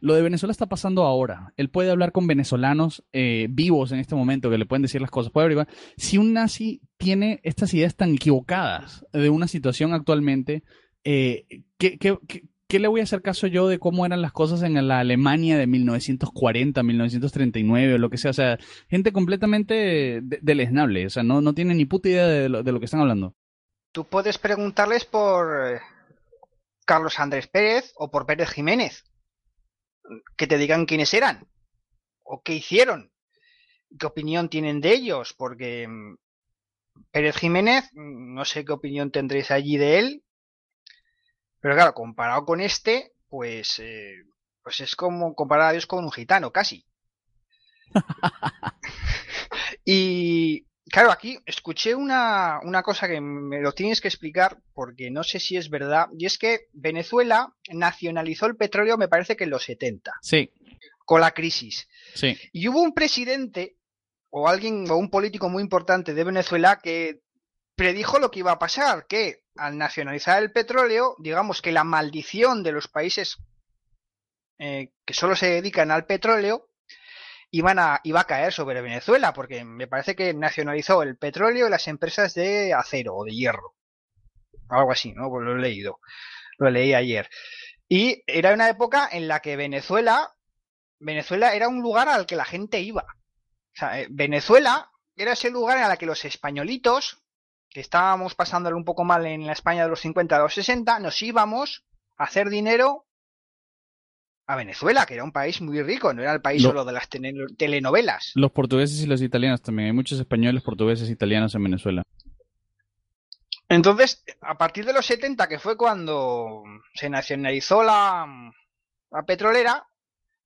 Lo de Venezuela está pasando ahora, él puede hablar con venezolanos eh, vivos en este momento que le pueden decir las cosas, puede averiguar, si un nazi tiene estas ideas tan equivocadas de una situación actualmente, eh, ¿qué, qué, qué ¿qué le voy a hacer caso yo de cómo eran las cosas en la Alemania de 1940, 1939 o lo que sea? O sea, gente completamente deleznable, o sea, no, no tiene ni puta idea de lo, de lo que están hablando. Tú puedes preguntarles por eh, Carlos Andrés Pérez o por Pérez Jiménez, que te digan quiénes eran o qué hicieron, qué opinión tienen de ellos, porque mm, Pérez Jiménez, mm, no sé qué opinión tendréis allí de él, pero claro, comparado con este, pues, eh, pues es como comparar a Dios con un gitano, casi. y claro, aquí escuché una, una cosa que me lo tienes que explicar porque no sé si es verdad. Y es que Venezuela nacionalizó el petróleo, me parece que en los 70. Sí. Con la crisis. Sí. Y hubo un presidente o alguien o un político muy importante de Venezuela que predijo lo que iba a pasar, que al nacionalizar el petróleo, digamos que la maldición de los países eh, que solo se dedican al petróleo iban a, iba a caer sobre Venezuela, porque me parece que nacionalizó el petróleo y las empresas de acero o de hierro. Algo así, ¿no? Pues lo he leído. Lo leí ayer. Y era una época en la que Venezuela, Venezuela era un lugar al que la gente iba. Eh, Venezuela era ese lugar en el que los españolitos, que estábamos pasándolo un poco mal en la España de los 50 a los 60, nos íbamos a hacer dinero a Venezuela, que era un país muy rico, no era el país solo de las telenovelas. Los portugueses y los italianos también. Hay muchos españoles, portugueses e italianos en Venezuela. Entonces, a partir de los 70, que fue cuando se nacionalizó la, la petrolera,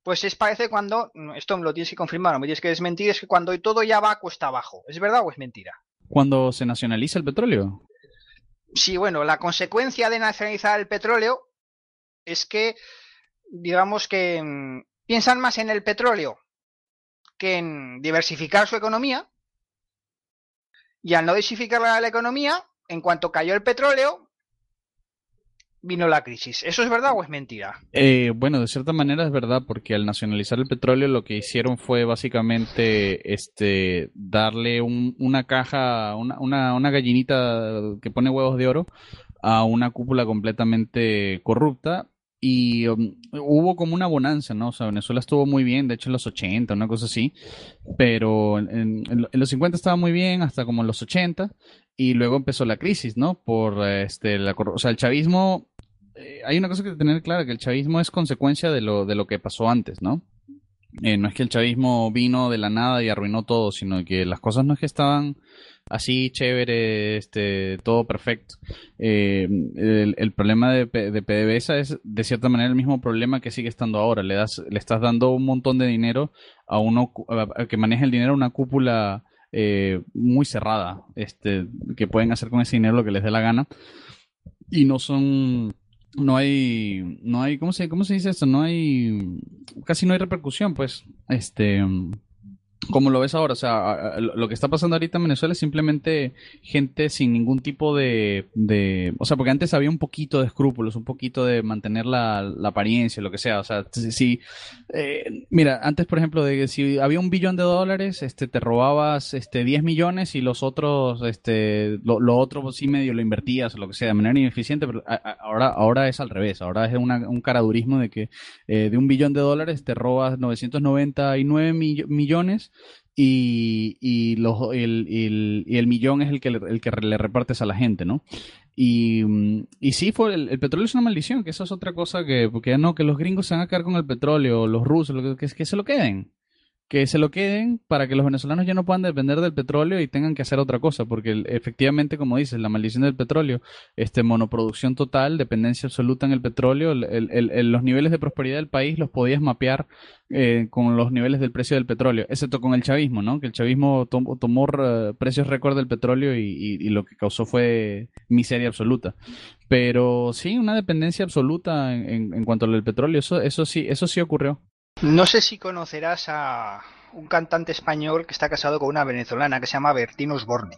pues es parece cuando, esto me lo tienes que confirmar, no me tienes que desmentir, es que cuando todo ya va cuesta abajo. ¿Es verdad o es mentira? Cuando se nacionaliza el petróleo. Sí, bueno, la consecuencia de nacionalizar el petróleo es que digamos que mm, piensan más en el petróleo que en diversificar su economía. Y al no diversificar la economía, en cuanto cayó el petróleo, vino la crisis. ¿Eso es verdad o es mentira? Eh, bueno, de cierta manera es verdad, porque al nacionalizar el petróleo lo que hicieron fue básicamente este darle una caja, una, una, una gallinita que pone huevos de oro a una cúpula completamente corrupta y um, hubo como una bonanza, ¿no? O sea, Venezuela estuvo muy bien, de hecho en los 80, una cosa así, pero en, los 50 estaba muy bien hasta como en los 80 y luego empezó la crisis, ¿no? Por este, la, o sea, el chavismo, eh, hay una cosa que tener clara, que el chavismo es consecuencia de lo, de lo que pasó antes, ¿no? Eh, no es que el chavismo vino de la nada y arruinó todo, sino que las cosas no es que estaban así chévere, este, todo perfecto. Eh, el, problema de, de, PDVSA es de cierta manera el mismo problema que sigue estando ahora. Le das, le estás dando un montón de dinero a uno que maneja el dinero a una cúpula muy cerrada, este, que pueden hacer con ese dinero lo que les dé la gana y no son no hay no hay cómo se cómo se dice esto no hay casi no hay repercusión pues este como lo ves ahora, o sea, lo que está pasando ahorita en Venezuela es simplemente gente sin ningún tipo de, de o sea, porque antes había un poquito de escrúpulos, un poquito de mantener la, apariencia, lo que sea, o sea, si, eh, mira, antes, por ejemplo, de si había un billón de dólares, este, te robabas, este, 10 millones y los otros, este, lo, lo otro sí medio lo invertías lo que sea, de manera ineficiente, pero ahora, ahora es al revés, ahora es una, un caradurismo de que eh, de un billón de dólares te robas 999 millones y, y, los, el, el, el millón es el que, le, el que le repartes a la gente, ¿no? Y, y sí, fue el, petróleo es una maldición, que eso es otra cosa que, porque no, que los gringos se van a quedar con el petróleo, los rusos, que, que se lo queden que se lo queden para que los venezolanos ya no puedan depender del petróleo y tengan que hacer otra cosa, porque efectivamente, como dices, la maldición del petróleo, este monoproducción total, dependencia absoluta en el petróleo, el, los niveles de prosperidad del país los podías mapear eh, con los niveles del precio del petróleo, excepto con el chavismo, ¿no? Que el chavismo tomó precios récord del petróleo y, lo que causó fue miseria absoluta. Pero sí, una dependencia absoluta en, en, cuanto al petróleo, eso, eso sí, eso sí ocurrió. No sé si conocerás a un cantante español que está casado con una venezolana que se llama Bertín Osborne.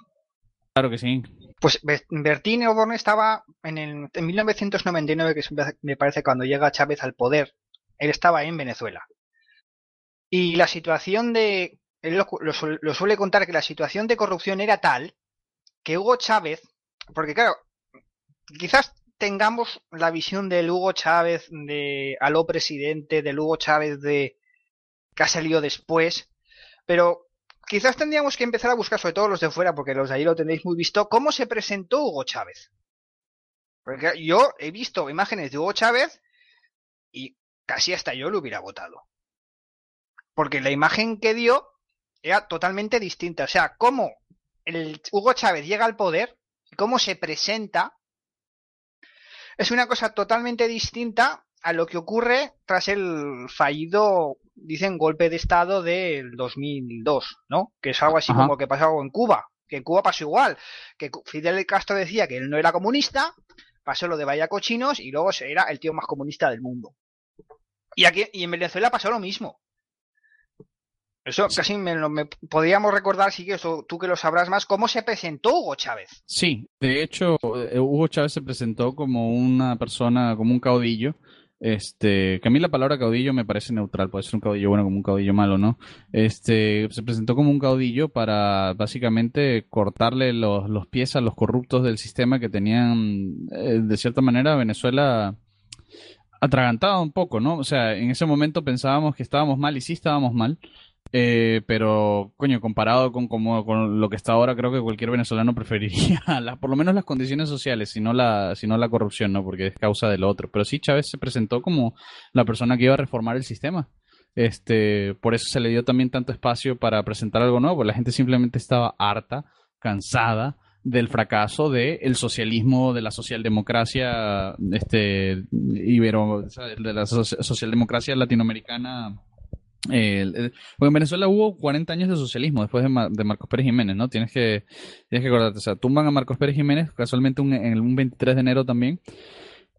Claro que sí. Pues Bertín Osborne estaba en, el, en 1999, que me parece cuando llega Chávez al poder, él estaba en Venezuela. Y la situación de... Él lo, lo suele contar que la situación de corrupción era tal que Hugo Chávez, porque claro, quizás tengamos la visión del Hugo Chávez de aló presidente, del Hugo Chávez de que ha salido después, pero quizás tendríamos que empezar a buscar, sobre todo los de fuera, porque los de ahí lo tenéis muy visto, cómo se presentó Hugo Chávez. Porque yo he visto imágenes de Hugo Chávez y casi hasta yo lo hubiera votado. Porque la imagen que dio era totalmente distinta. O sea, cómo el Hugo Chávez llega al poder y cómo se presenta es una cosa totalmente distinta a lo que ocurre tras el fallido, dicen, golpe de Estado del 2002, ¿no? Que es algo así como lo que pasó en Cuba. Que en Cuba pasó igual. Que Fidel Castro decía que él no era comunista, pasó lo de vaya cochinos y luego era el tío más comunista del mundo. Y aquí y en Venezuela pasó lo mismo. Eso casi me, podríamos recordar, sí que eso, tú que lo sabrás más, cómo se presentó Hugo Chávez. Sí, de hecho, eh, Hugo Chávez se presentó como una persona, como un caudillo, Este, que a mí la palabra caudillo me parece neutral, puede ser un caudillo bueno como un caudillo malo, ¿no? Este, se presentó como un caudillo para básicamente cortarle los, los pies a los corruptos del sistema que tenían, eh, de cierta manera, Venezuela atragantado un poco, ¿no? O sea, en ese momento pensábamos que estábamos mal y sí estábamos mal, eh, pero, coño, comparado con, como, con lo que está ahora, creo que cualquier venezolano preferiría por lo menos las condiciones sociales, si no, la, si la corrupción, ¿no? Porque es causa del otro. Pero sí, Chávez se presentó como la persona que iba a reformar el sistema. Este, por eso se le dio también tanto espacio para presentar algo nuevo. La gente simplemente estaba harta, cansada del fracaso del socialismo, de la socialdemocracia este, ibero, de la socialdemocracia latinoamericana eh, en Venezuela hubo 40 años de socialismo después de, Marcos Pérez Jiménez, ¿no? Tienes que, tienes que acordarte, o sea, tumban a Marcos Pérez Jiménez, casualmente un, en un 23 de enero también.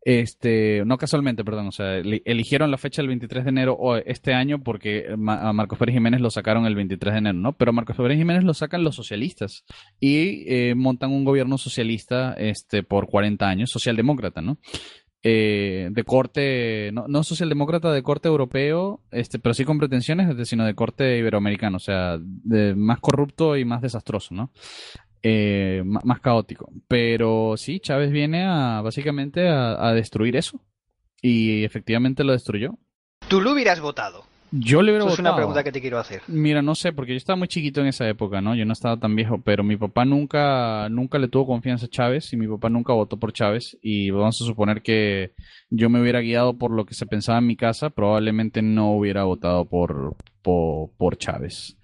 Este, no casualmente, perdón, o sea, eligieron la fecha del 23 de enero este año porque a Marcos Pérez Jiménez lo sacaron el 23 de enero, ¿no? Pero a Marcos Pérez Jiménez lo sacan los socialistas y eh, montan un gobierno socialista este, por 40 años, socialdemócrata, ¿no? Eh, de corte, no, no, socialdemócrata de corte europeo, este, pero sí con pretensiones, sino de corte iberoamericano, o sea, de, más corrupto y más desastroso, ¿no? Eh, más caótico. Pero sí, Chávez viene a básicamente a, a destruir eso. Y efectivamente lo destruyó. ¿Tú lo hubieras votado? Yo le hubiera Es una pregunta que te quiero hacer. Mira, no sé, porque yo estaba muy chiquito en esa época, ¿no? Yo no estaba tan viejo, pero mi papá nunca, nunca le tuvo confianza a Chávez y mi papá nunca votó por Chávez. Y vamos a suponer que yo me hubiera guiado por lo que se pensaba en mi casa, probablemente no hubiera votado por, por, Chávez.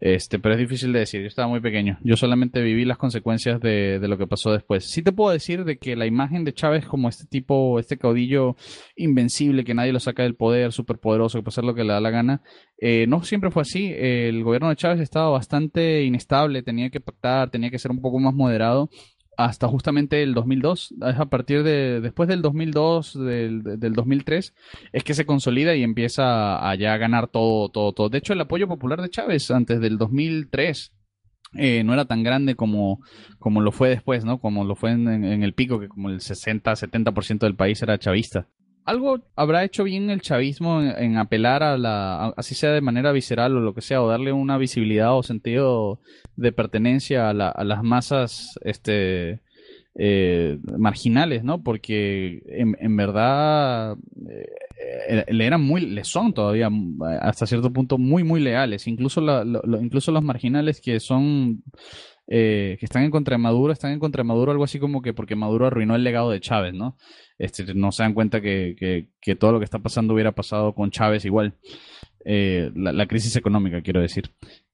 Este, pero es difícil de decir, yo estaba muy pequeño. Yo solamente viví las consecuencias de, de, lo que pasó después. Sí te puedo decir de que la imagen de Chávez como este tipo, este caudillo invencible que nadie lo saca del poder, súper poderoso, que puede hacer lo que le da la gana, eh, no siempre fue así. El gobierno de Chávez estaba bastante inestable, tenía que pactar, tenía que ser un poco más moderado hasta justamente el 2002. a partir de, después del 2002, del, del 2003, es que se consolida y empieza a, ya ganar todo, todo, todo. De hecho, el apoyo popular de Chávez antes del 2003 eh, no era tan grande como, como lo fue después, ¿no? Como lo fue en, en el pico, que como el 60-70% del país era chavista algo habrá hecho bien el chavismo en, apelar a la, así sea de manera visceral o lo que sea, o darle una visibilidad o sentido de pertenencia a, las masas, este, eh, marginales, ¿no? Porque en, verdad eh, le eran muy, le son todavía hasta cierto punto muy, muy leales. Incluso, incluso los marginales que son eh, que están en contra de Maduro, están en contra de Maduro algo así como que porque Maduro arruinó el legado de Chávez, ¿no? Este, no se dan cuenta que, que, todo lo que está pasando hubiera pasado con Chávez igual. Eh, la, crisis económica, quiero decir.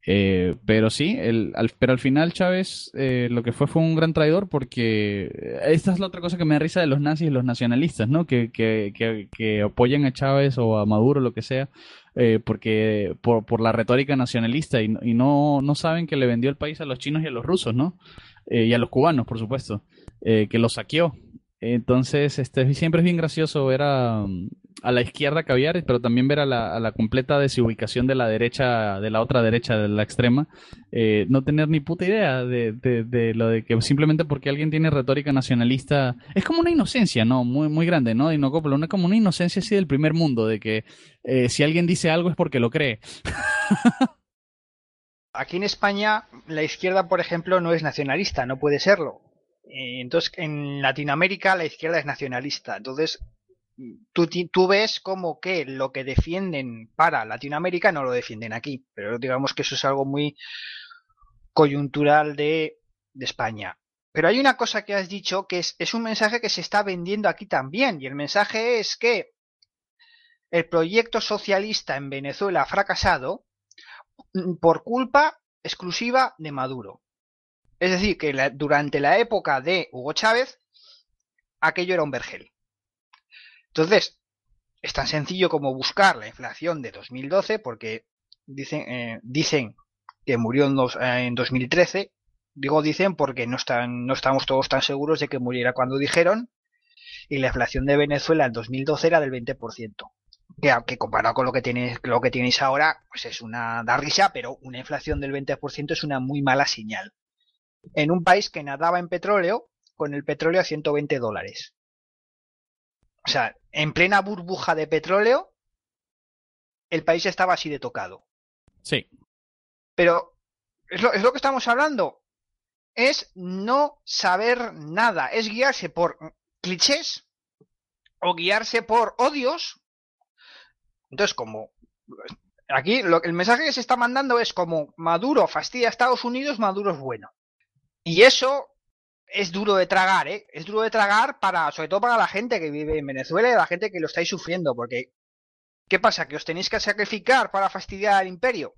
Eh, pero sí, el, al, pero al final Chávez lo que fue fue un gran traidor porque esta es la otra cosa que me da risa de los nazis y los nacionalistas, ¿no? Que, que, que, que apoyan a Chávez o a Maduro, lo que sea, eh, porque por, por, la retórica nacionalista y, y, no, no saben que le vendió el país a los chinos y a los rusos, ¿no? Eh, y a los cubanos, por supuesto, eh, que los saqueó. Entonces, este, siempre es bien gracioso ver a, a la izquierda caviar, pero también ver a la, a la, completa desubicación de la derecha, de la otra derecha, de la extrema, eh, no tener ni puta idea de, de, lo de que simplemente porque alguien tiene retórica nacionalista, es como una inocencia, ¿no? Muy, muy grande, ¿no? Y no es como una inocencia así del primer mundo, de que eh, si alguien dice algo es porque lo cree. Aquí en España, la izquierda, por ejemplo, no es nacionalista, no puede serlo. Eh, entonces, en Latinoamérica la izquierda es nacionalista. Entonces, tú, ves como que lo que defienden para Latinoamérica no lo defienden aquí. Pero digamos que eso es algo muy coyuntural de, España. Pero hay una cosa que has dicho que es, es un mensaje que se está vendiendo aquí también. Y el mensaje es que el proyecto socialista en Venezuela ha fracasado por culpa exclusiva de Maduro. Es decir, que durante la época de Hugo Chávez, aquello era un vergel. Entonces, es tan sencillo como buscar la inflación de 2012, porque dicen, eh, dicen que murió en, en, 2013. Digo dicen porque no, están, no estamos todos tan seguros de que muriera cuando dijeron. Y la inflación de Venezuela en 2012 era del 20%. Que, que comparado con lo que, tenéis, lo que ahora, pues es una da risa, pero una inflación del 20% es una muy mala señal en un país que nadaba en petróleo con el petróleo a 120 dólares. O sea, en plena burbuja de petróleo, el país estaba así de tocado. Sí. Pero es lo, es lo que estamos hablando. Es no saber nada. Es guiarse por clichés o guiarse por odios. Entonces, como aquí lo, el mensaje que se está mandando es como Maduro fastidia a Estados Unidos, Maduro es bueno. Y eso es duro de tragar, ¿eh? Es duro de tragar para, sobre todo para la gente que vive en Venezuela y la gente que lo estáis sufriendo, porque ¿qué pasa? ¿Que os tenéis que sacrificar para fastidiar al imperio?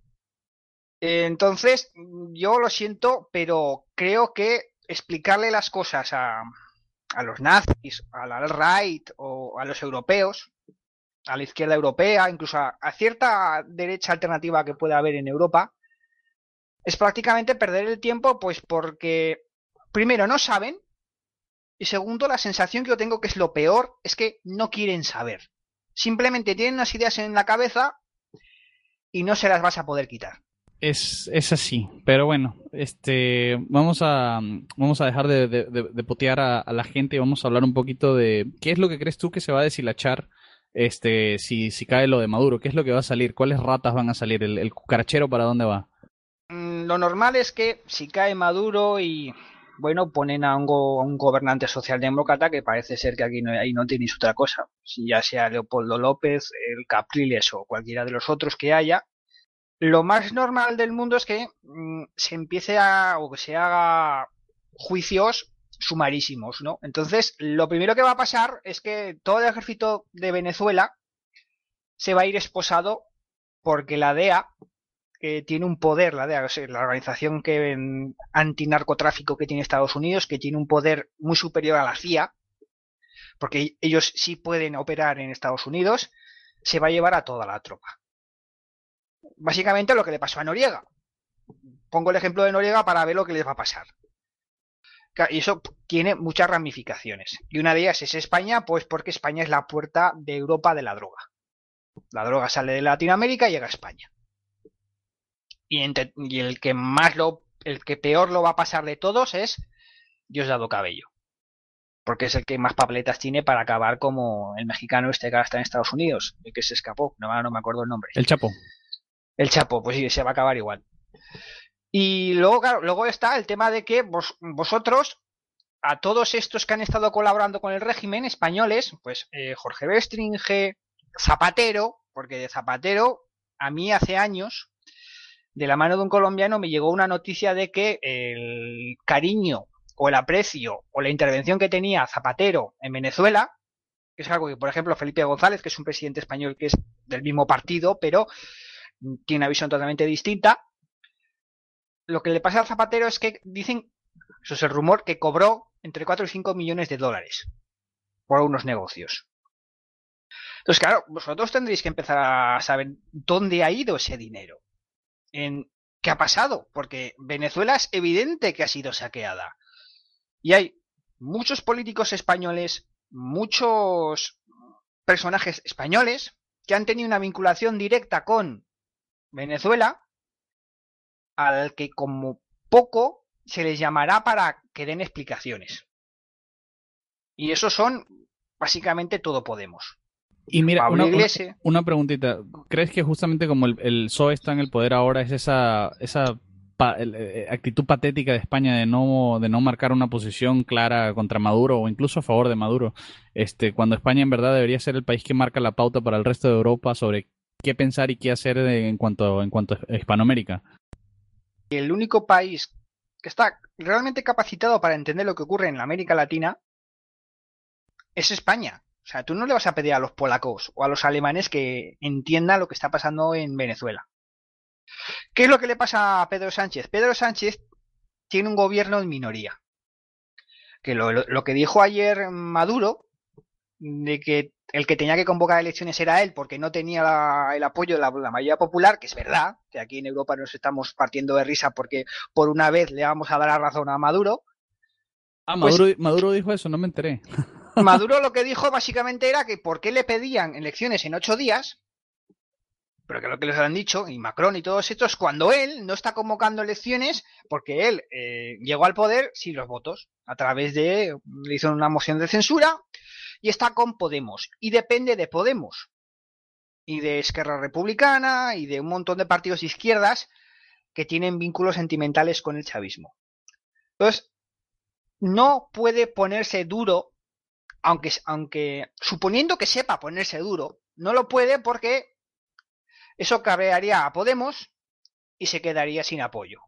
Entonces, yo lo siento, pero creo que explicarle las cosas a, a los nazis, al alt-right o a los europeos, a la izquierda europea, incluso a, a, cierta derecha alternativa que pueda haber en Europa, es prácticamente perder el tiempo, pues porque primero no saben y segundo la sensación que yo tengo que es lo peor es que no quieren saber. Simplemente tienen unas ideas en la cabeza y no se las vas a poder quitar. Es, es así, pero bueno, este, vamos a, vamos a dejar de, de, de, de potear a, a, la gente y vamos a hablar un poquito de qué es lo que crees tú que se va a deshilachar este, si, si cae lo de Maduro, qué es lo que va a salir, cuáles ratas van a salir, el, el cucarachero para dónde va. Mm, lo normal es que si cae Maduro y bueno, ponen a un, go, a un, gobernante socialdemócrata que parece ser que aquí no, ahí no tenéis otra cosa. Si ya sea Leopoldo López, el Capriles o cualquiera de los otros que haya, lo más normal del mundo es que mmm, se empiece a o que se haga juicios sumarísimos, ¿no? Entonces, lo primero que va a pasar es que todo el ejército de Venezuela se va a ir esposado porque la DEA que tiene un poder, la DEA, la organización que antinarcotráfico que tiene Estados Unidos, que tiene un poder muy superior a la CIA, porque ellos sí pueden operar en Estados Unidos, se va a llevar a toda la tropa. Básicamente lo que le pasó a Noriega. Pongo el ejemplo de Noriega para ver lo que les va a pasar. Y eso tiene muchas ramificaciones. Y una de ellas es España, pues porque España es la puerta de Europa de la droga. La droga sale de Latinoamérica y llega a España y, entre, y, el que más lo, el que peor lo va a pasar de todos es Diosdado Cabello. Porque es el que más papeletas tiene para acabar como el mexicano este que ahora está en Estados Unidos, el que se escapó, no, no me acuerdo el nombre. El Chapo. El Chapo, pues sí, se va a acabar igual. Y luego, claro, luego está el tema de que vos, vosotros, a todos estos que han estado colaborando con el régimen españoles, pues eh, Jorge Bestringe, Zapatero, porque de Zapatero, a mí hace años, de la mano de un colombiano me llegó una noticia de que el cariño o el aprecio o la intervención que tenía Zapatero en Venezuela, que es algo que, por ejemplo, Felipe González, que es un presidente español que es del mismo partido, pero tiene una visión totalmente distinta, lo que le pasa a Zapatero es que dicen, eso es el rumor, que cobró entre 4 y 5 millones de dólares por unos negocios. Entonces, claro, vosotros tendréis que empezar a saber dónde ha ido ese dinero en qué ha pasado, porque Venezuela es evidente que ha sido saqueada. Y hay muchos políticos españoles, muchos personajes españoles que han tenido una vinculación directa con Venezuela, al que como poco se les llamará para que den explicaciones. Y esos son básicamente todo Podemos. Y mira, una, una, preguntita. ¿Crees que justamente como el, el, PSOE está en el poder ahora es esa, esa pa, el, eh, actitud patética de España de no, de no marcar una posición clara contra Maduro o incluso a favor de Maduro? Este, cuando España en verdad debería ser el país que marca la pauta para el resto de Europa sobre qué pensar y qué hacer en cuanto, en cuanto a Hispanoamérica. El único país que está realmente capacitado para entender lo que ocurre en la América Latina es España. O sea, tú no le vas a pedir a los polacos o a los alemanes que entiendan lo que está pasando en Venezuela. ¿Qué es lo que le pasa a Pedro Sánchez? Pedro Sánchez tiene un gobierno en minoría. Que lo, lo, lo que dijo ayer Maduro, de que el que tenía que convocar elecciones era él porque no tenía la, el apoyo de la, la, mayoría popular, que es verdad, que aquí en Europa nos estamos partiendo de risa porque por una vez le vamos a dar la razón a Maduro. Ah, Maduro, pues, Maduro dijo eso, no me enteré. Maduro lo que dijo básicamente era que por qué le pedían elecciones en ocho días, pero que lo que les han dicho, y Macron y todos estos, cuando él no está convocando elecciones, porque él eh, llegó al poder sin los votos, a través de, le hizo una moción de censura, y está con Podemos y depende de Podemos y de Esquerra Republicana y de un montón de partidos de izquierdas que tienen vínculos sentimentales con el chavismo. Entonces, no puede ponerse duro, aunque, suponiendo que sepa ponerse duro, no lo puede porque eso cabrearía a Podemos y se quedaría sin apoyo.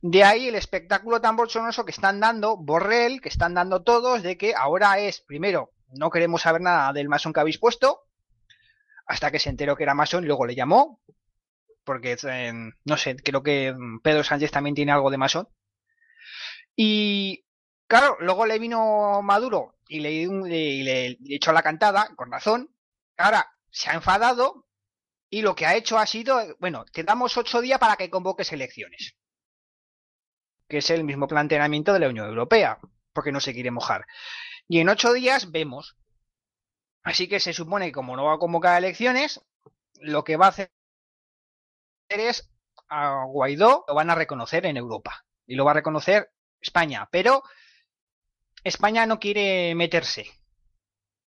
De ahí el espectáculo tan bolsonoso que están dando Borrell, que están dando todos, de que ahora es, primero, no queremos saber nada del masón que habéis puesto, hasta que se enteró que era masón y luego le llamó, porque, eh, no sé, creo que Pedro Sánchez también tiene algo de masón. Y, claro, luego le vino Maduro y le, y le echó la cantada, con razón. Ahora se ha enfadado y lo que ha hecho ha sido, bueno, te damos ocho días para que convoques elecciones que es el mismo planteamiento de la Unión Europea, porque no se quiere mojar. Y en ocho días vemos. Así que se supone que como no va a convocar elecciones, lo que va a hacer es a Guaidó lo van a reconocer en Europa y lo va a reconocer España, pero España no quiere meterse.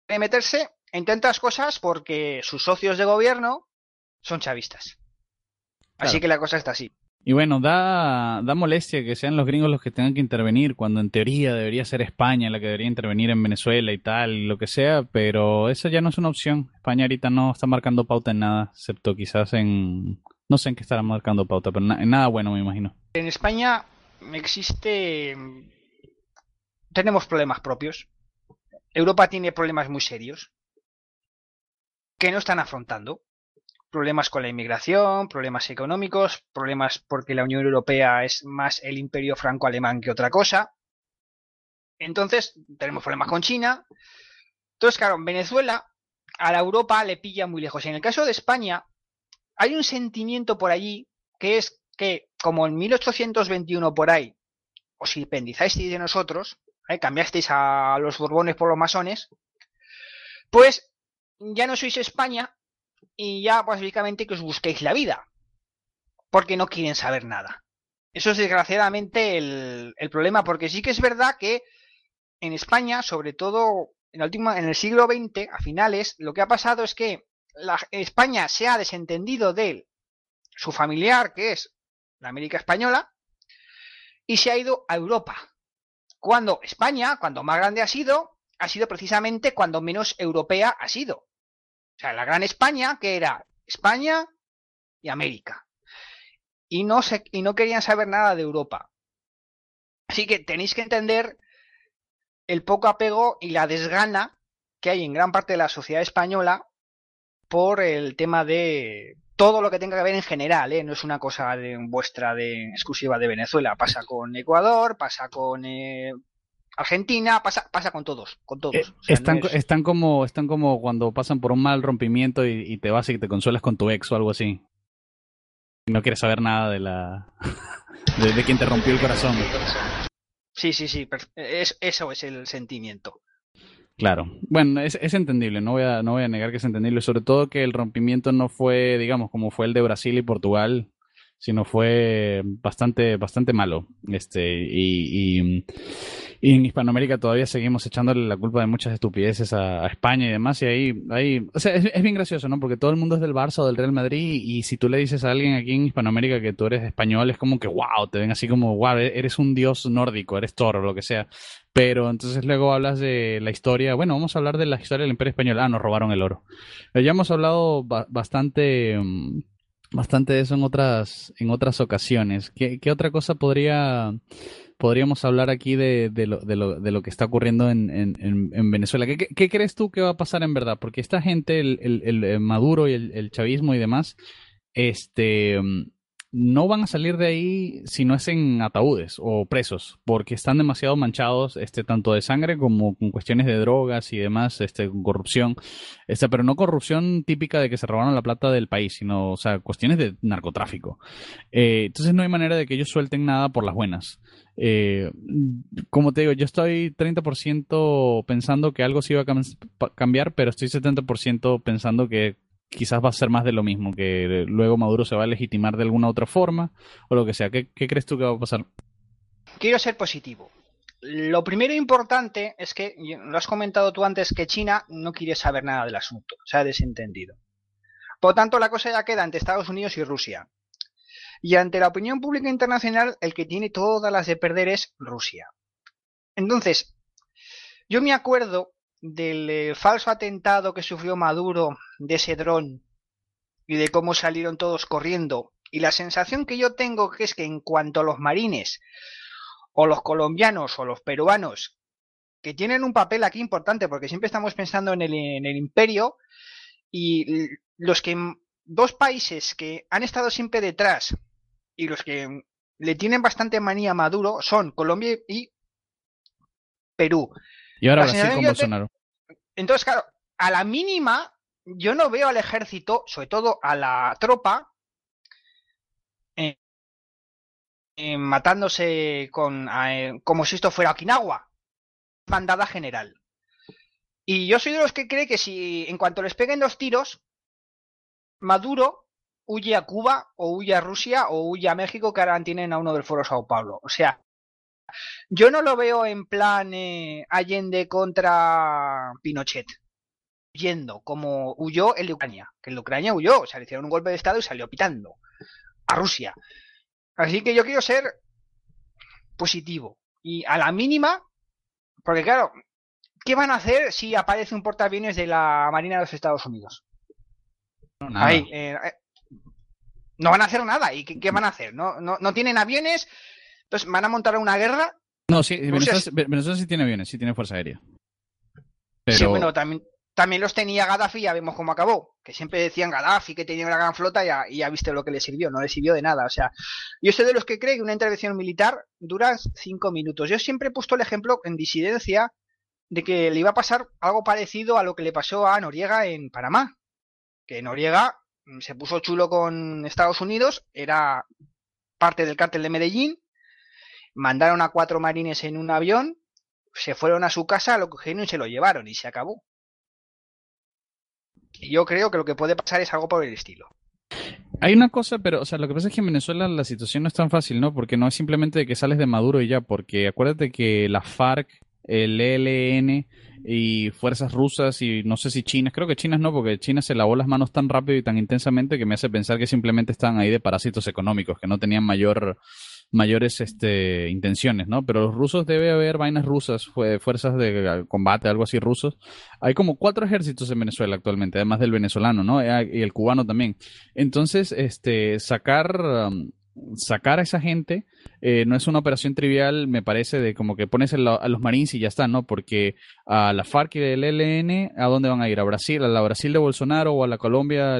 Quiere meterse en tantas cosas porque sus socios de gobierno son chavistas. Así que la cosa está así. Y bueno, da, da molestia que sean los gringos los que tengan que intervenir, cuando en teoría debería ser España la que debería intervenir en Venezuela y tal, lo que sea, pero eso ya no es una opción. España ahorita no está marcando pauta en nada, excepto quizás en... No sé en qué estará marcando pauta, pero en nada bueno me imagino. En España existe... Tenemos problemas propios. Europa tiene problemas muy serios que no están afrontando problemas con la inmigración, problemas económicos, problemas porque la Unión Europea es más el imperio franco-alemán que otra cosa. Entonces, tenemos problemas con China. Entonces, claro, Venezuela a la Europa le pilla muy lejos. En el caso de España, hay un sentimiento por allí que es que, como en 1821 por ahí, os independizasteis de nosotros, ¿eh? cambiasteis a los Borbones por los masones, pues ya no sois España, y ya básicamente que os busquéis la vida, porque no quieren saber nada. Eso es desgraciadamente el, problema, porque sí que es verdad que en España, sobre todo en, el en el siglo XX, a finales, lo que ha pasado es que la, España se ha desentendido de su familiar, que es la América Española, y se ha ido a Europa. Cuando España, cuando más grande ha sido, ha sido precisamente cuando menos europea ha sido. O sea, la gran España, que era España y América. Y no, y no querían saber nada de Europa. Así que tenéis que entender el poco apego y la desgana que hay en gran parte de la sociedad española por el tema de todo lo que tenga que ver en general, ¿eh? no es una cosa de, vuestra de exclusiva de Venezuela, pasa con Ecuador, pasa con eh, Argentina pasa, pasa con todos, con todos. Eh, están, están, como, están como cuando pasan por un mal rompimiento y, te vas y te consuelas con tu ex o algo así. No quieres saber nada de la de, de quien te rompió el corazón. Sí, sí, sí, es, eso es el sentimiento. Claro, bueno, es, es, entendible, no voy, a, no voy a negar que es entendible, sobre todo que el rompimiento no fue, digamos, como fue el de Brasil y Portugal, sino fue bastante, bastante malo. Este, y, y en Hispanoamérica todavía seguimos echándole la culpa de muchas estupideces a, España y demás. Y ahí, ahí o sea, es, bien gracioso, ¿no? Porque todo el mundo es del Barça o del Real Madrid. Y si tú le dices a alguien aquí en Hispanoamérica que tú eres español, es como que, wow, te ven así como, wow, eres un dios nórdico, eres toro, lo que sea. Pero entonces luego hablas de la historia. Bueno, vamos a hablar de la historia del Imperio Español. Ah, nos robaron el oro. Eh, ya hemos hablado bastante. Mm, bastante de eso en otras, en otras ocasiones. ¿Qué, qué otra cosa podría, podríamos hablar aquí de, de, lo, de, lo, de lo que está ocurriendo en, en, en Venezuela. ¿Qué, ¿Qué, crees tú que va a pasar en verdad? Porque esta gente, el, el, el Maduro y el, el, chavismo y demás, este no van a salir de ahí si no es en ataúdes o presos, porque están demasiado manchados, este, tanto de sangre como con cuestiones de drogas y demás, este, con corrupción, este, pero no corrupción típica de que se robaron la plata del país, sino, o sea, cuestiones de narcotráfico. Eh, entonces no hay manera de que ellos suelten nada por las buenas. Eh, como te digo, yo estoy 30% pensando que algo sí va a cambiar, pero estoy 70% pensando que quizás va a ser más de lo mismo, que luego Maduro se va a legitimar de alguna otra forma o lo que sea. ¿Qué, crees tú que va a pasar? Quiero ser positivo. lo primero importante es que, lo has comentado tú antes, que China no quiere saber nada del asunto, se ha desentendido. Por tanto, la cosa ya queda ante Estados Unidos y Rusia. Y ante la opinión pública internacional, el que tiene todas las de perder es Rusia. Entonces, yo me acuerdo del eh, falso atentado que sufrió Maduro de ese dron y de cómo salieron todos corriendo. Y la sensación que yo tengo que es que en cuanto a los marines, o los colombianos, o los peruanos, que tienen un papel aquí importante, porque siempre estamos pensando en el, en el imperio, y los que dos países que han estado siempre detrás y los que le tienen bastante manía a Maduro son Colombia y Perú. Y ahora Brasil con Bolsonaro. Entonces, claro, a la mínima, yo no veo al ejército, sobre todo a la tropa, eh, eh, matándose con, eh, como si esto fuera Okinawa. Bandada general. Y yo soy de los que cree que si en cuanto les peguen dos tiros, Maduro huye a Cuba o huye a Rusia o huye a México que ahora tienen a uno del Foro Sao Paulo. O sea, yo no lo veo en plan eh, Allende contra Pinochet. Yendo, como huyó el de Ucrania. Que el de Ucrania huyó, o sea, le hicieron un golpe de Estado y salió pitando a Rusia. Así que yo quiero ser positivo. Y a la mínima, porque claro, ¿qué van a hacer si aparece un portaaviones de la Marina de los Estados Unidos? Eh, eh, no van a hacer nada. ¿Y qué, van a hacer? ¿No, no, no tienen aviones? Entonces, ¿van a montar una guerra? No, sí, Venezuela, sí tiene aviones, sí tiene fuerza aérea. Sí, bueno, también, también los tenía Gaddafi, ya vemos cómo acabó. Que siempre decían Gaddafi que tenía una gran flota y ya, y ya viste lo que le sirvió, no le sirvió de nada. O sea, yo soy de los que cree que una intervención militar dura cinco minutos. Yo siempre he puesto el ejemplo en disidencia de que le iba a pasar algo parecido a lo que le pasó a Noriega en Panamá. Que Noriega se puso chulo con Estados Unidos, era parte del cártel de Medellín, mandaron a cuatro marines en un avión, se fueron a su casa, lo cogieron y se lo llevaron y se acabó. Y yo creo que lo que puede pasar es algo por el estilo. Hay una cosa, pero, o sea, lo que pasa es que en Venezuela la situación no es tan fácil, ¿no? Porque no es simplemente de que sales de Maduro y ya, porque acuérdate que la FARC, el ELN y fuerzas rusas y no sé si chinas, creo que chinas no, porque China se lavó las manos tan rápido y tan intensamente que me hace pensar que simplemente están ahí de parásitos económicos, que no tenían mayor mayores este, intenciones, ¿no? Pero los rusos debe haber vainas rusas, fuerzas de combate, algo así rusos. Hay como cuatro ejércitos en Venezuela actualmente, además del venezolano, ¿no? Y el cubano también. Entonces, este, sacar, um, sacar a esa gente eh, no es una operación trivial, me parece, de como que pones a los marines y ya está, ¿no? Porque a la FARC y el ELN, ¿a dónde van a ir? ¿A Brasil? ¿A la Brasil de Bolsonaro o a la Colombia?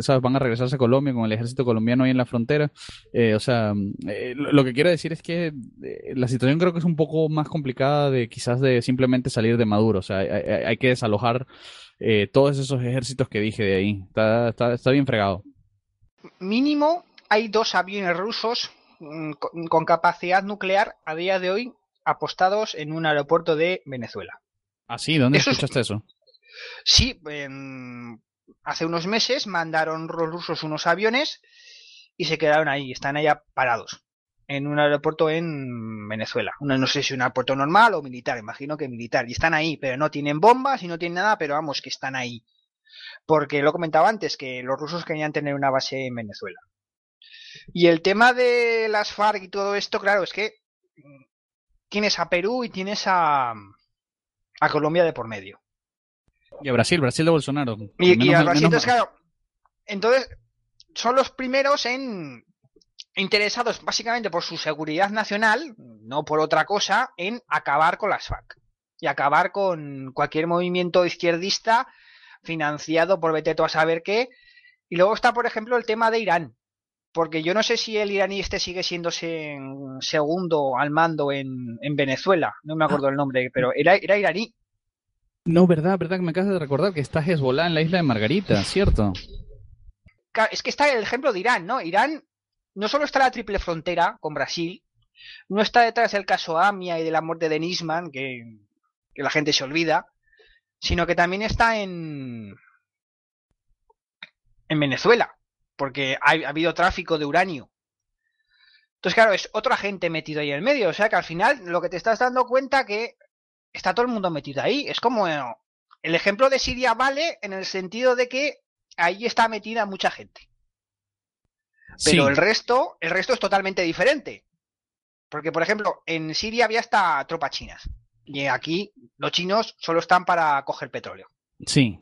¿Sabes? Van a regresarse a Colombia con el ejército colombiano ahí en la frontera. Eh, o sea, eh, lo que quiero decir es que la situación creo que es un poco más complicada de quizás de simplemente salir de Maduro. O sea, hay, que desalojar todos esos ejércitos que dije de ahí. Está, está, está bien fregado. Mínimo hay dos aviones rusos Mm, con capacidad nuclear a día de hoy apostados en un aeropuerto de Venezuela. ¿Ah, sí? ¿Dónde escuchaste eso? Sí, hace unos meses mandaron los rusos unos aviones y se quedaron ahí, están allá parados en un aeropuerto en Venezuela. No, sé si un aeropuerto normal o militar, imagino que militar. Y están ahí, pero no tienen bombas y no tienen nada, pero vamos, que están ahí. Porque lo comentaba antes, que los rusos querían tener una base en Venezuela. Y el tema de las FARC y todo esto, claro, es que tienes a Perú y tienes a, a Colombia de por medio. Y a Brasil, Brasil de Bolsonaro. Y, a Brasil, entonces, claro, entonces son los primeros en interesados básicamente por su seguridad nacional, no por otra cosa, en acabar con las FARC y acabar con cualquier movimiento izquierdista financiado por vete a saber qué. Y luego está, por ejemplo, el tema de Irán, porque yo no sé si el iraní este sigue siendo segundo al mando en, Venezuela, no me acuerdo el nombre, pero era, era iraní. No, verdad, verdad que me acabas de recordar que está Hezbollah en la isla de Margarita, ¿cierto? Es que está el ejemplo de Irán, ¿no? Irán no solo está la triple frontera con Brasil, no está detrás del caso Amia y de la muerte de Nisman, que, que la gente se olvida, sino que también está en, en Venezuela porque ha, habido tráfico de uranio. Entonces, claro, es otra gente metido ahí en el medio. O sea que al final lo que te estás dando cuenta que está todo el mundo metido ahí. Es como el ejemplo de Siria vale en el sentido de que ahí está metida mucha gente. Pero el resto, el resto es totalmente diferente. Porque, por ejemplo, en Siria había hasta tropas chinas. Y aquí los chinos solo están para coger petróleo. Sí,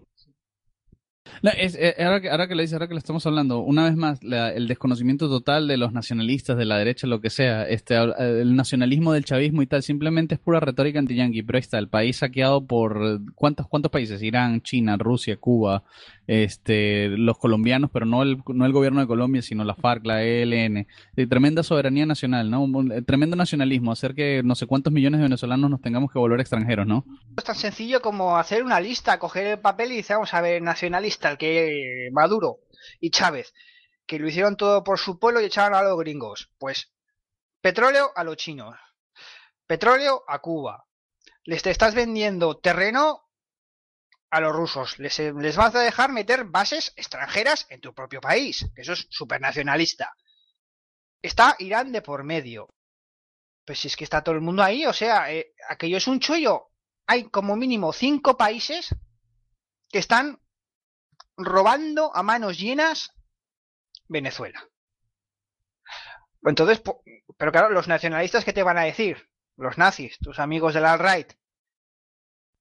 es, eh, ahora, que, ahora que le dice, ahora que le estamos hablando, una vez más, el desconocimiento total de los nacionalistas, de la derecha, lo que sea, este, el nacionalismo del chavismo y tal, simplemente es pura retórica anti-yanqui, pero ahí está, el país saqueado por, ¿cuántos, cuántos países? Irán, China, Rusia, Cuba, este, los colombianos, pero no el, no el gobierno de Colombia, sino la FARC, la ELN, tremenda soberanía nacional, ¿no? Un, tremendo nacionalismo, hacer que no sé cuántos millones de venezolanos nos tengamos que volver extranjeros, ¿no? Es tan sencillo como hacer una lista, coger el papel y decir, vamos a ver, nacionalista tal que Maduro y Chávez, que lo hicieron todo por su pueblo y echaban a los gringos. Pues petróleo a los chinos, petróleo a Cuba. Les te estás vendiendo terreno a los rusos. Les, les vas a dejar meter bases extranjeras en tu propio país, que eso es supernacionalista. Está Irán de por medio. Pues si es que está todo el mundo ahí, o sea, eh, aquello es un chollo. Hay como mínimo cinco países que están robando a manos llenas Venezuela. Entonces, pero claro, los nacionalistas, ¿qué te van a decir? Los nazis, tus amigos del alt-right,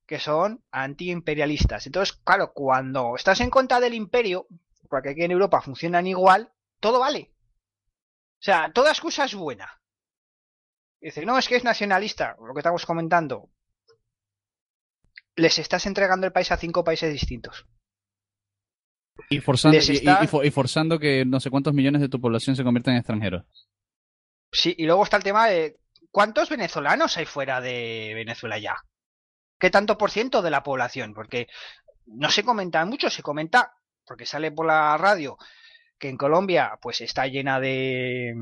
que son antiimperialistas. Entonces, claro, cuando estás en contra del imperio, porque aquí en Europa funcionan igual, todo vale. O sea, toda excusa es buena. Dice, no, es que es nacionalista, lo que estamos comentando. Les estás entregando el país a cinco países distintos. Y forzando, que no sé cuántos millones de tu población se conviertan en extranjeros. Sí, y luego está el tema de cuántos venezolanos hay fuera de Venezuela ya. ¿Qué tanto por ciento de la población? Porque no se comenta mucho, se comenta, porque sale por la radio, que en Colombia pues está llena de,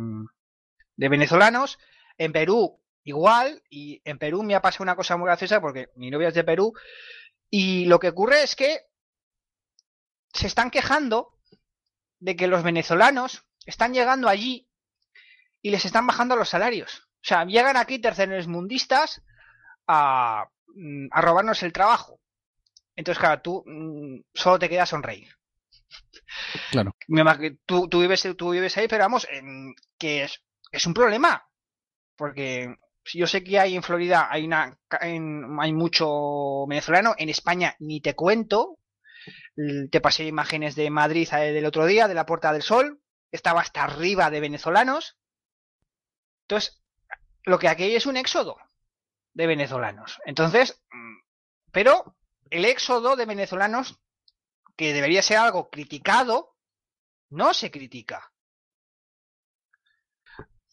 de venezolanos, en Perú igual, y en Perú me ha pasado una cosa muy graciosa porque mi novia es de Perú, y lo que ocurre es que se están quejando de que los venezolanos están llegando allí y les están bajando los salarios. O sea, llegan aquí terceros mundistas a, mm, a robarnos el trabajo. Entonces, claro, tú mm, solo te queda sonreír. Claro. Tú, tú, vives, tú vives ahí, pero vamos, que es, es un problema. Porque yo sé que hay en Florida, hay, una, hay mucho venezolano, en España ni te cuento, te pasé imágenes de Madrid eh, del otro día, de la Puerta del Sol. Estaba hasta arriba de venezolanos. Entonces, lo que aquí hay es un éxodo de venezolanos. Entonces, mm, pero el éxodo de venezolanos, que debería ser algo criticado, no se critica.